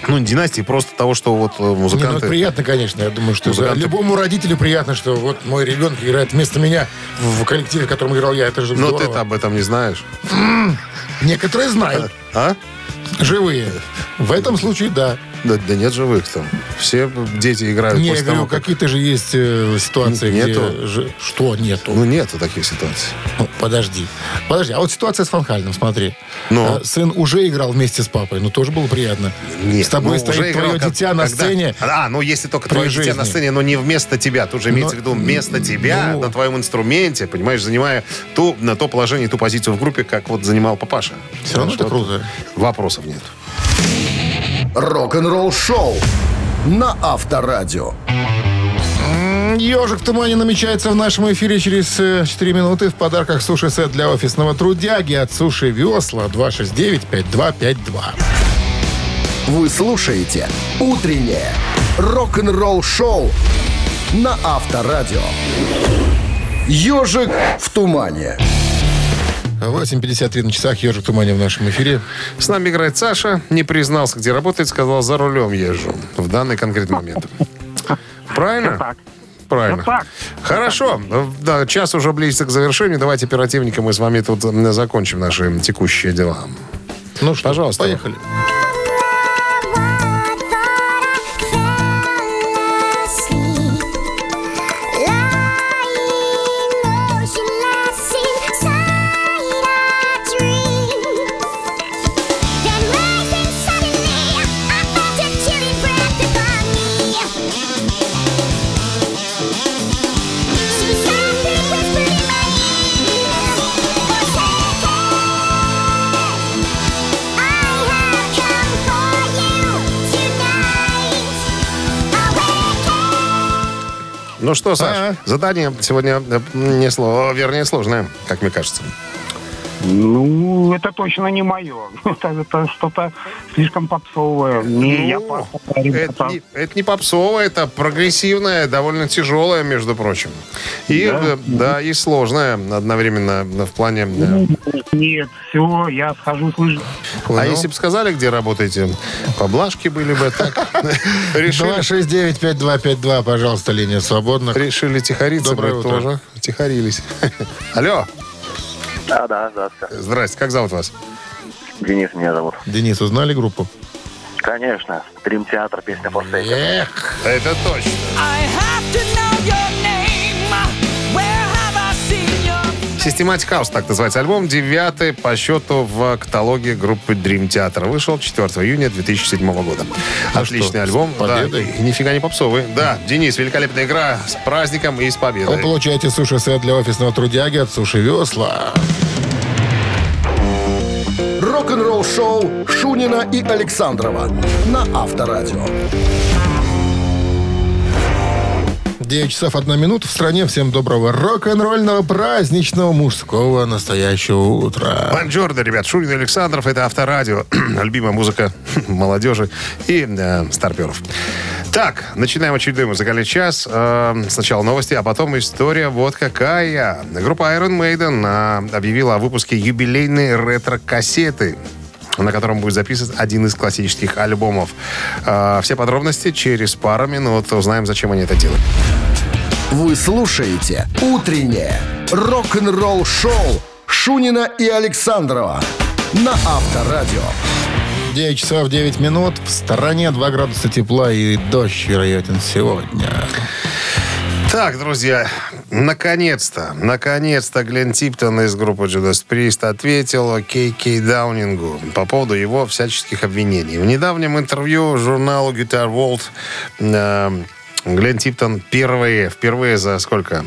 Ну, династии просто того, что вот э, Не, ну, музыканты... это приятно, конечно. Я думаю, что за- Музыканты- любому родителю приятно, что вот мой ребенок играет вместо меня в, коллективе, в котором играл я. Это же Но здорово. ты-то об этом не знаешь. Некоторые знают. А? Живые. В этом случае, да. Да, да нет живых там. Все дети играют Не, я говорю, как- какие-то же есть э, ситуации, Нету? где... же- Что нету? Ну, нету таких ситуаций. Ну, подожди. Подожди, а вот ситуация с Фанхальным, смотри. Ну? А, Сын уже играл вместе с папой, ну тоже было приятно. Нет, с тобой ну, стоит уже играл твое как- дитя на когда- сцене. А, ну если только твое дитя на жизни. сцене, но не вместо тебя. Тут же имеется Но- в виду вместо тебя, ну- на твоем инструменте, понимаешь, занимая ту, на то положение, ту позицию в группе, как вот занимал папаша. Всё равно это круто. Вопросов нет. Рок-н-ролл шоу на Авторадио. Ежик в тумане намечается в нашем эфире через э, 4 минуты. В подарках суши-сет для офисного трудяги от Суши Весла 269-5252. Вы слушаете «Утреннее рок-н-ролл шоу» на Авторадио. «Ежик в тумане». 8.53 на часах. Ежик в тумане в нашем эфире. С нами играет Саша. Не признался, где работает, сказал, за рулем езжу. В данный конкретный момент. Правильно? Правильно. Так. Хорошо. Да, час уже близится к завершению. Давайте оперативненько мы с вами тут закончим наши текущие дела. Ну что, Пожалуйста. поехали. Ну что, Саш, А. задание сегодня э, не сло, вернее сложное, как мне кажется. Ну, это точно не мое. Это, это что-то слишком попсовое. Не, я Ну, папа, это, не, это не попсовое, это прогрессивное, довольно тяжелое, между прочим. И, Да? э, да, и сложное одновременно в плане... э, Нет, все, я схожу с лыж. А Понял. если бы сказали, где работаете, поблажки были бы так. Решили, 269-5252, пожалуйста, линия свободна. решили тихориться, Доброе мы утро. тоже тихорились. Алло, Да, да, здравствуйте. здрасте, как зовут вас? Денис меня зовут. Денис, узнали группу? Конечно. Дрим театр, песня Форсейка. Эх, Это точно. Systematic House, так называется альбом, девятый по счету в каталоге группы Dream Theater. Вышел 4 июня 2007 года. Отличный Ну что, альбом. победой? Да, и нифига не попсовый. Да, Денис, великолепная игра с праздником и с вы победой. получаете суши-сет для офисного трудяги от Суши Весла. Рок-н-ролл шоу Шунина и Александрова на Авторадио. 9 часов 1 минута в стране. Всем доброго рок-н-ролльного праздничного мужского настоящего утра. Бонжорно, ребят. Шурин Александров. Это Авторадио. Любимая музыка молодежи и э, старперов. Так, начинаем очередной музыкальный час. Э, сначала новости, а потом история вот какая. Группа Iron Maiden э, объявила о выпуске юбилейной ретро-кассеты на котором будет записан один из классических альбомов. Э, все подробности через пару минут узнаем, зачем они это делают. Вы слушаете «Утреннее рок-н-ролл-шоу» Шунина и Александрова на Авторадио. 9 часов 9 минут. В стороне 2 градуса тепла и дождь вероятен сегодня. Так, друзья, наконец-то, наконец-то Глен Типтон из группы Judas Priest ответил Кей Кей Даунингу по поводу его всяческих обвинений. В недавнем интервью журналу Guitar World э, Глен Типтон впервые, впервые за сколько?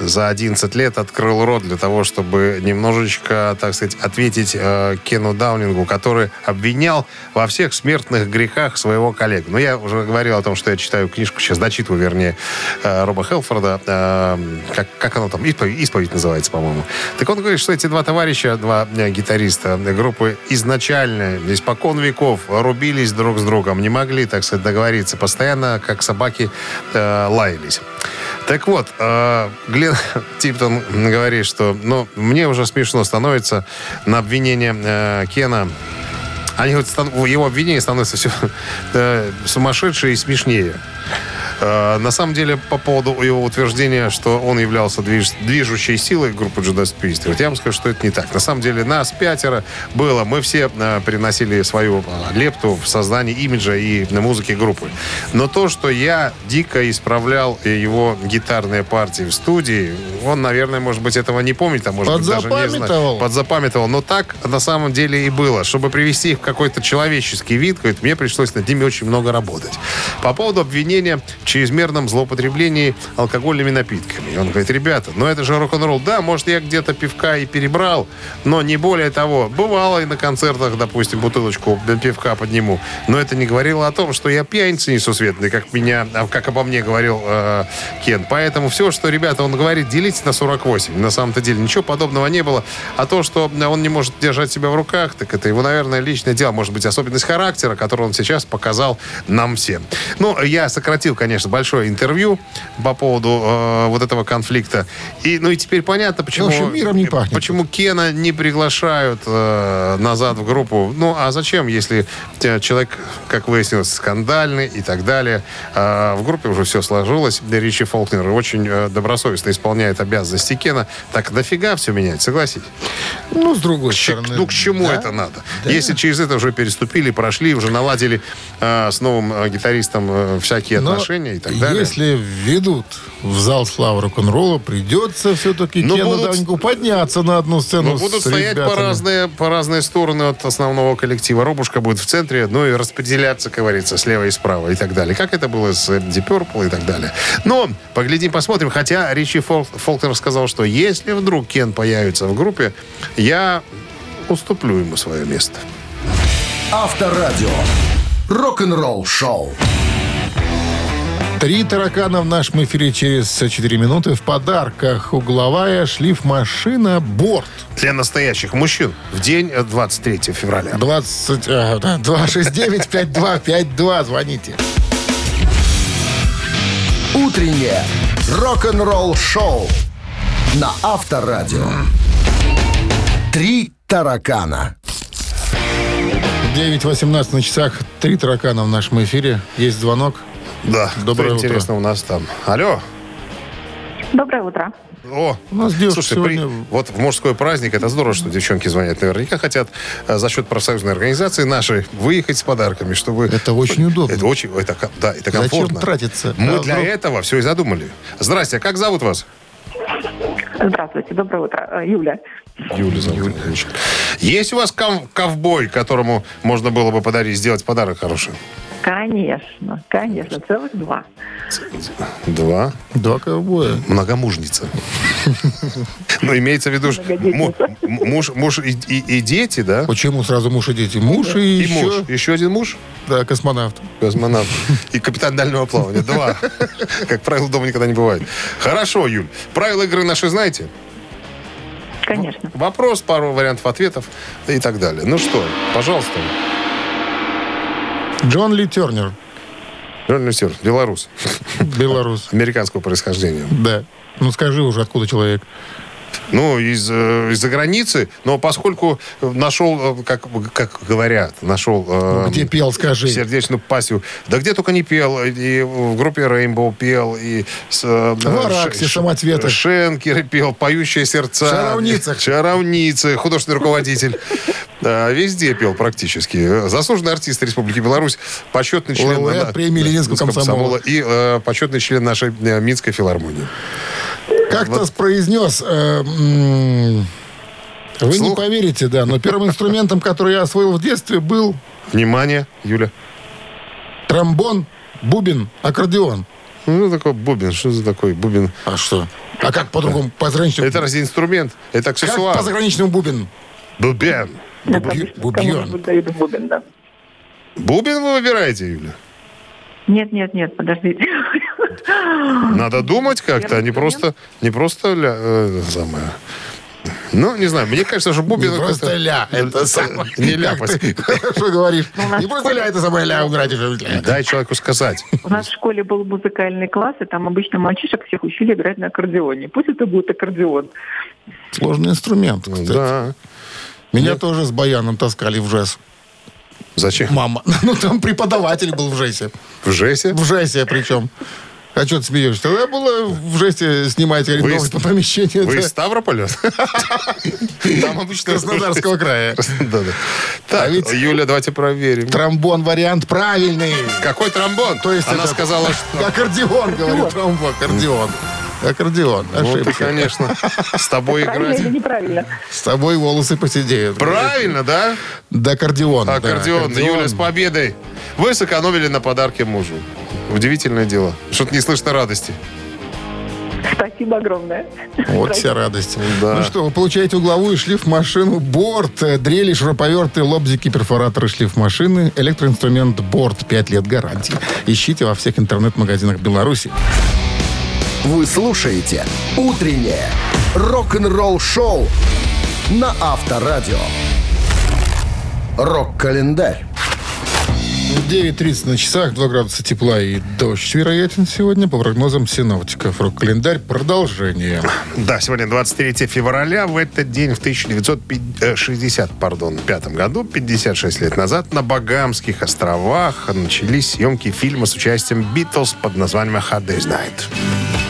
За 11 лет открыл рот для того, чтобы немножечко, так сказать, ответить э, Кену Даунингу, который обвинял во всех смертных грехах своего коллегу. Но я уже говорил о том, что я читаю книжку, сейчас дочитываю, вернее, э, Роба Хелфорда. Э, как, как оно там? Исповедь, исповедь называется, по-моему. Так он говорит, что эти два товарища, два э, гитариста группы изначально, испокон веков, рубились друг с другом, не могли, так сказать, договориться. Постоянно, как собаки, э, лаялись. Так вот, э, Глен Типтон говорит, что ну, мне уже смешно становится на обвинение э, Кена. Они стан- его обвинения становятся все э, сумасшедшие и смешнее. Э, на самом деле, по поводу его утверждения, что он являлся движ- движущей силой группы Judas Priest, вот я вам скажу, что это не так. На самом деле, нас пятеро было. Мы все э, приносили свою э, лепту в создании имиджа и на музыке группы. Но то, что я дико исправлял его гитарные партии в студии, он, наверное, может быть, этого не помнит, а может быть, даже не знает. Подзапамятовал. Подзапамятовал. Но так на самом деле и было. Чтобы привести их в какой-то человеческий вид, говорит, мне пришлось над ними очень много работать. По поводу обвинения чрезмерном злоупотреблении алкогольными напитками. И он говорит, ребята, ну это же рок-н-ролл. Да, может, я где-то пивка и перебрал, но не более того. Бывало и на концертах, допустим, бутылочку пивка подниму. Но это не говорило о том, что я пьяница несусветный, как меня, а, как обо мне говорил э, Кен. Поэтому все, что, ребята, он говорит, делите на 48. На самом-то деле ничего подобного не было. А то, что он не может держать себя в руках, так это его, наверное, личное дело. Может быть, особенность характера, которую он сейчас показал нам всем. Ну, я сократил, конечно, большое интервью по поводу э, вот этого конфликта. И, ну и теперь понятно, почему, В общем, миром не пахнет. почему Кена не приглашают э, назад в группу. Ну, а зачем, если э, человек, как выяснилось, скандальный и так далее. А в группе уже все сложилось. Ричи Фолкнер очень э, добросовестно исполняет обязанности Кена. Так нафига все менять, согласись? Ну, с другой Ч- стороны... ну, к чему да. это надо? Если через это уже переступили, прошли, уже наладили э, с новым э, гитаристом э, всякие Но отношения и так далее. Если введут в зал славы рок-н-ролла, придется все-таки Ну, Кену будут- подняться на одну сцену Ну, будут стоять по разные, по разные стороны от основного коллектива. Робушка будет в центре, ну и распределяться, как говорится, слева и справа и так далее. Как это было с Deep Purple и так далее. Но поглядим, посмотрим. Хотя Ричи Фол- Фолкнер сказал, что если вдруг Кен появится в группе, я уступлю ему свое место. Авторадио. Рок-н-ролл шоу. Три таракана в нашем эфире через 4 минуты. В подарках угловая шлифмашина «Борт». Для настоящих мужчин в день э, 23 февраля. 20, а, да, 269-5252. Звоните. Утреннее рок-н-ролл шоу на Авторадио. Три таракана. 9.18 на часах. Три таракана в нашем эфире. Есть звонок. Да, Доброе кто утро. интересно у нас там. Алло. Доброе утро. О, У нас девушка Слушай, при- сегодня... вот в мужской праздник это здорово, что девчонки звонят. Наверняка хотят э, за счет профсоюзной организации нашей выехать с подарками, чтобы... Это очень удобно. Это очень, это, да, это Зачем комфортно. тратиться? Мы А для вдруг- этого все и задумали. Здрасте, а как зовут вас? Здравствуйте, доброе утро. Э, Юля. Юля зовут. Отлично. Есть у вас ков- ковбой, которому можно было бы подарить, сделать подарок хороший? Конечно, конечно, целых два. Два. Два ковбоя. Многомужница. Ну, имеется в виду, муж, муж и, дети, да? Почему сразу муж и дети? Муж и, И муж. Еще один муж? Да, космонавт. Космонавт. И капитан дальнего плавания. Два. Как правило, дома никогда не бывает. Хорошо, Юль. Правила игры наши знаете? Конечно. Вопрос, пару вариантов ответов и так далее. Ну что, пожалуйста. Джон Ли Тернер, Реально все, белорус. белорус. Американского происхождения. Да. Ну скажи уже, откуда человек. Ну, из, э, из-за границы, но поскольку нашел, э, как, как говорят, нашел... э, Где пел, скажи. Сердечную пассию. Да где только не пел. И в группе Rainbow пел, и с, э, В Араксе, Ш- самоцветы. Шенкеры пел, поющие сердца. Шаровницах. Шаровницы, художественный руководитель. Везде пел практически. Заслуженный артист Республики Беларусь, почетный член... Премии Ленинского комсомола. И э, почетный член нашей Минской филармонии. Как-то произнес... э, м, вы не Вслух? поверите, да, но первым инструментом, который я освоил в детстве, был Внимание, Юля. тромбон, бубен, аккордеон. Ну, такой бубен. Что за такой бубен? А что? А как по-другому? По заграничному? Это разве инструмент? Это Как аксессуар. по заграничному бубен? Бубен. Дают бубен, да. Бубен вы выбираете, Юля? Нет, нет, нет, подождите. Надо думать как-то, а не просто, не просто ля, э, самое. Ну, не знаю, мне кажется, что бубен... Не просто ля, это самое. Не ляпать. хорошо говоришь. Не просто ля, это самое ля убирать. Дай человеку сказать. У нас в школе был музыкальный класс, и там обычно мальчишек всех учили играть на аккордеоне. Пусть это будет аккордеон. Сложный инструмент, кстати. Да. Меня тоже с баяном таскали в ЖЭС. Зачем? Мама. Ну, там преподаватель был в ЖЭСе. В жесе? В ЖЭСе причем. А что ты смеешься? Тогда было в жесте снимать Вы арендовать из- по помещению. Вы да. из Ставрополя? Там обычно... Краснодарского края. Да-да. Так, А Юля, давайте проверим. Тромбон вариант правильный. Какой тромбон? То есть Она сказала, что... Аккордеон, говорю, тромбон, аккордеон. Аккордеон. Ну, ты, Ошибся. конечно, с тобой Правильно играть. неправильно? С тобой волосы посидеют. Правильно, да? Да, аккордеон. да, Аккордеон. Юля, с победой. Вы сэкономили на подарке мужу. Удивительное дело. Что-то не слышно радости. Спасибо огромное. Вот вся радость. Да. Ну что, вы получаете угловую шлиф-машину «Борт», э, дрели, шуруповерты, лобзики, перфораторы шлиф-машины, электроинструмент «Борт», 5 лет гарантии. Ищите во всех интернет-магазинах Беларуси. Вы слушаете «Утреннее рок-н-ролл-шоу» на Авторадио. Рок-календарь. 9.30 на часах, 2 градуса тепла и дождь вероятен сегодня, по прогнозам синоптиков. Рок-календарь, продолжение. Да, сегодня 23 февраля. В этот день, в 1960, пардон, пятом году, 56 лет назад, на Багамских островах начались съемки фильма с участием Битлз под названием «A Hard Day's Night».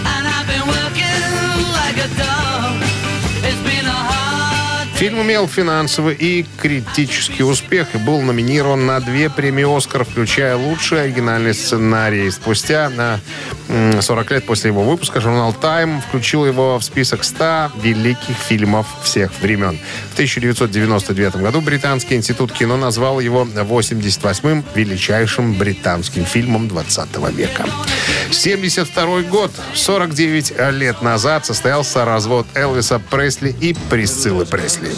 Фильм имел финансовый и критический успех и был номинирован на две премии «Оскар», включая лучший оригинальный сценарий. Спустя на 40 лет после его выпуска журнал «Тайм» включил его в список 100 великих фильмов всех времен. В 1999 году Британский институт кино назвал его 88-м величайшим британским фильмом 20 века. 72 год, 49 лет назад состоялся развод Элвиса Пресли и Присциллы Пресли.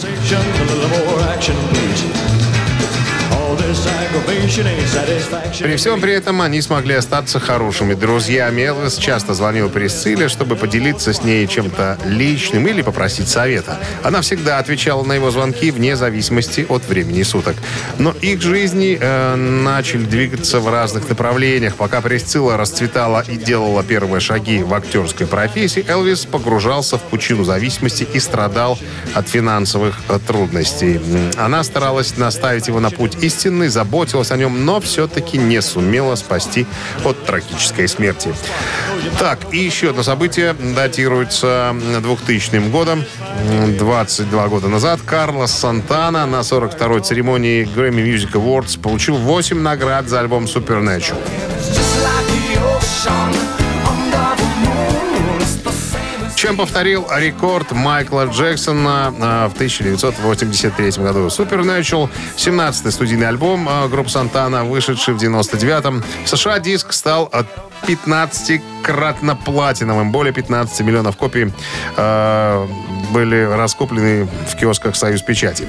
При всем при этом они смогли остаться хорошими друзьями. Элвис часто звонил Присцилле, чтобы поделиться с ней чем-то личным или попросить совета. Она всегда отвечала на его звонки вне зависимости от времени суток. Но их жизни э, начали двигаться в разных направлениях. Пока Присцилла расцветала и делала первые шаги в актерской профессии, Элвис погружался в пучину зависимости и страдал от финансовых э, трудностей. Она старалась наставить его на путь истинный, заботилась о нем, но все-таки не сумела спасти от трагической смерти. Так, и еще одно событие датируется 2000 годом. М, 22 года назад Карлос Сантана на 42-й церемонии Grammy Music Awards получил 8 наград за альбом Supernatural. Чем повторил рекорд Майкла Джексона а, в 1983 году. Supernatural, 17-й студийный альбом а, группы Сантана, вышедший в 99-м. В США диск стал 15-кратно платиновым. Более 15 миллионов копий э, были раскуплены в киосках «Союз Печати».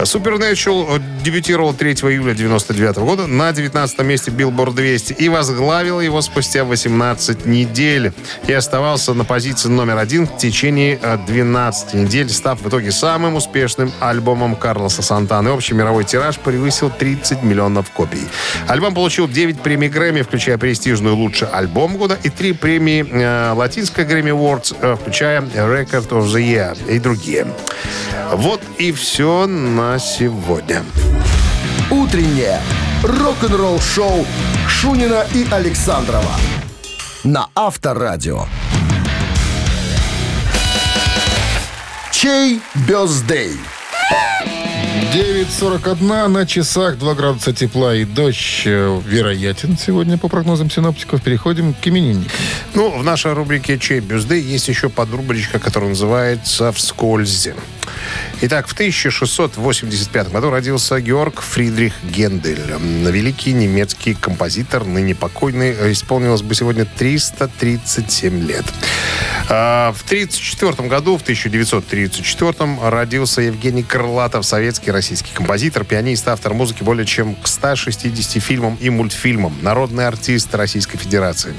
Supernatural дебютировал 3 июля 99 года на 19 месте Billboard 200 и возглавил его спустя 18 недель. И оставался на позиции номер один в течение э, 12 недель, став в итоге самым успешным альбомом Карлоса Сантаны. Общий мировой тираж превысил 30 миллионов копий. Альбом получил 9 премий Грэмми, включая престижную «Лучший альбом года» и 3 премии э, латинской Грэмми Awards, э, включая Record of the Year и другие. Вот и все на сегодня. Утреннее рок-н-ролл-шоу Шунина и Александрова на Авторадио. Чей бездей? 9.41 на часах, 2 градуса тепла и дождь э, вероятен сегодня по прогнозам синоптиков. Переходим к имениннику. Ну, в нашей рубрике «Чей бюзды» есть еще подрубричка, которая называется «Вскользь». Итак, в 1685 году родился Георг Фридрих Гендель. Великий немецкий композитор, ныне покойный. Исполнилось бы сегодня 337 лет. А, В 1934 году, в 1934 родился Евгений Крылатов, советский российский композитор, пианист, автор музыки более чем к 160 фильмам и мультфильмам, народный артист Российской Федерации.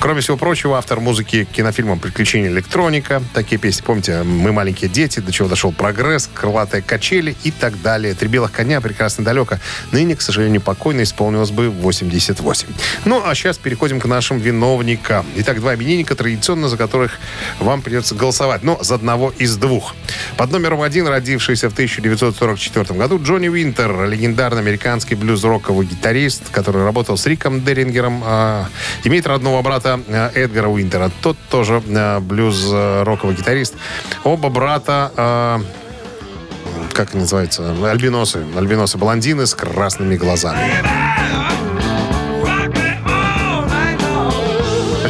Кроме всего прочего, автор музыки к кинофильмам «Приключения электроника», такие песни, помните, «Мы маленькие дети», «До чего дошел прогресс», «Крылатые качели» и так далее. «Три белых коня», «Прекрасно далеко». Ныне, к сожалению, покойно исполнилось бы 88. Ну, а сейчас переходим к нашим виновникам. Итак, два именинника традиционно, за которых вам придется голосовать, но за одного из двух. Под номером один родившийся в 1944 году Джонни Уинтер, легендарный американский блюз-роковый гитарист, который работал с Риком Дерингером, а, имеет родного брата а, Эдгара Уинтера. Тот тоже а, блюз-роковый гитарист. Оба брата а, как они называются, альбиносы. Альбиносы-блондины с красными глазами.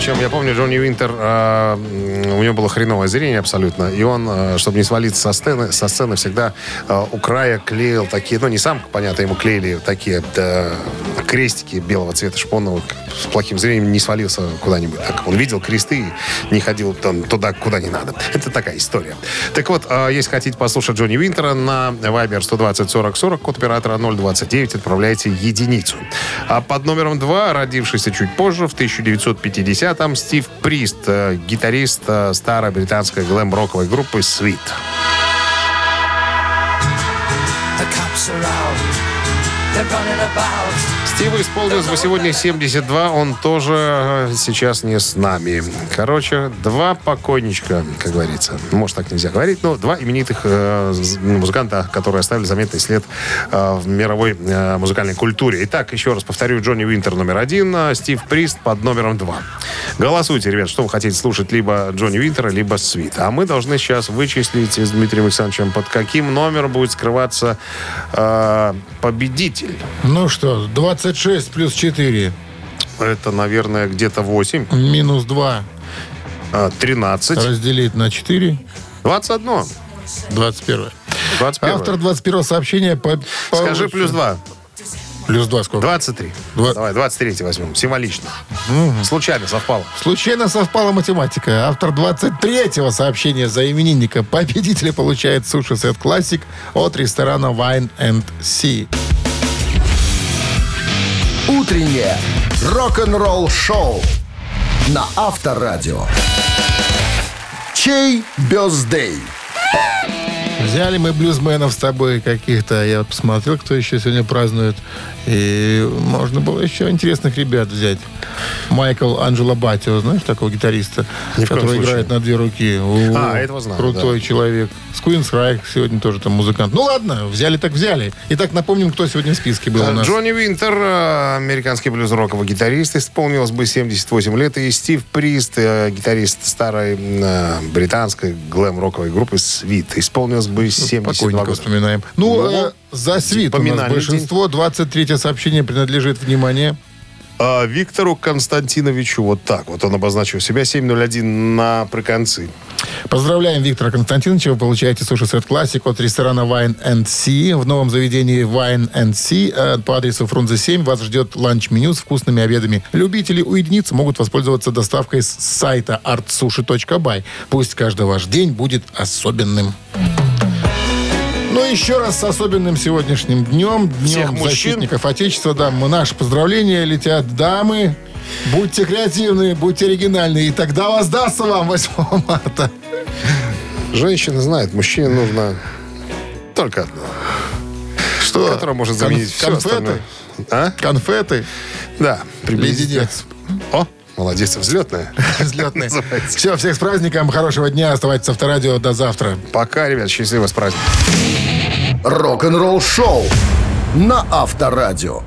Причем я помню, Джонни Уинтер, э, м, у него было хреновое зрение абсолютно, и он, э, чтобы не свалиться со сцены, со сцены всегда э, у края клеил такие, ну не сам, понятно, ему клеили такие да, крестики белого цвета, ну, с плохим зрением не свалился куда-нибудь. Так, он видел кресты и не ходил там, туда, куда не надо. Это такая история. Так вот, э, если хотите послушать Джонни Уинтера на Viber 120 40 40, код оператора 029, отправляйте единицу. А под номером 2, родившийся чуть позже, в 1950-м, Стив Прист, э, гитарист э, старой британской глэм-роковой группы Sweet. Стиву исполнилось бы сегодня 72, он тоже э, сейчас не с нами. Короче, два покойничка, как говорится. Может, так нельзя говорить, но два именитых э, музыканта, которые оставили заметный след э, в мировой э, музыкальной культуре. Итак, еще раз повторю, Джонни Уинтер номер один, а Стив Прист под номером два. Голосуйте, ребят, что вы хотите слушать, либо Джонни Уинтера, либо Свит. А мы должны сейчас вычислить с Дмитрием Александровичем, под каким номером будет скрываться э, победитель. Ну что, 26 плюс 4 Это, наверное, где-то 8. минус 2 а, 13. разделить на 4 21. 21. 21. Автор 21 сообщения по, Скажи плюс 2. Плюс 2 сколько? 23. Два- Давай, 23 возьмем. Символично. Случайно совпало. Случайно совпала математика. Автор 23-го сообщения за именинника победителя получает суши-сет классик от ресторана Wine and Sea. Утреннее рок-н-ролл-шоу на Авторадио. Чей бездей? Взяли мы блюзменов с тобой каких-то. Я вот посмотрел, кто еще сегодня празднует. И можно было еще интересных ребят взять. Майкл Анджело Батио, знаешь такого гитариста, Ни который играет на две руки. О, А, этого знаю, Крутой человек. С Queen's Райк сегодня тоже там музыкант. Ну ладно, взяли так взяли. Итак, напомним, кто сегодня в списке был у нас. Джонни Винтер, э, американский блюз-роковый гитарист, исполнилось бы 78 лет. И Стив Прист, э, гитарист старой э, британской глэм-роковой группы Свит, исполнилось бы 72 Покойника года. вспоминаем. Ну, Ну, э, за свит у нас большинство. 23 сообщение принадлежит, внимание, А, Виктору Константиновичу вот так вот он обозначил себя 701 на приконцы. Поздравляем Виктора Константиновича. Вы получаете суши-сет классик от ресторана Wine and Sea. В новом заведении Wine and Sea э, по адресу Фрунзе 7 вас ждет ланч-меню с вкусными обедами. Любители уединиться могут воспользоваться доставкой с сайта artsushi.by. Пусть каждый ваш день будет особенным. Ну, еще раз с особенным сегодняшним днем, Всех Днем мужчин. защитников Отечества. Да, мы, наши поздравления летят дамы. Будьте креативны, будьте оригинальны, и тогда воздастся вам 8 марта. Женщина знает, мужчине нужно только одно. Что? Которое может Кон- заменить все конфеты? остальное. А? Конфеты? Да, приблизительно. Леденец. О, молодец, взлетная. Называется. Все, всех с праздником, хорошего дня. Оставайтесь с авторадио. До завтра. Пока, ребят, счастливо с праздником. Рок-н-ролл шоу на Авторадио.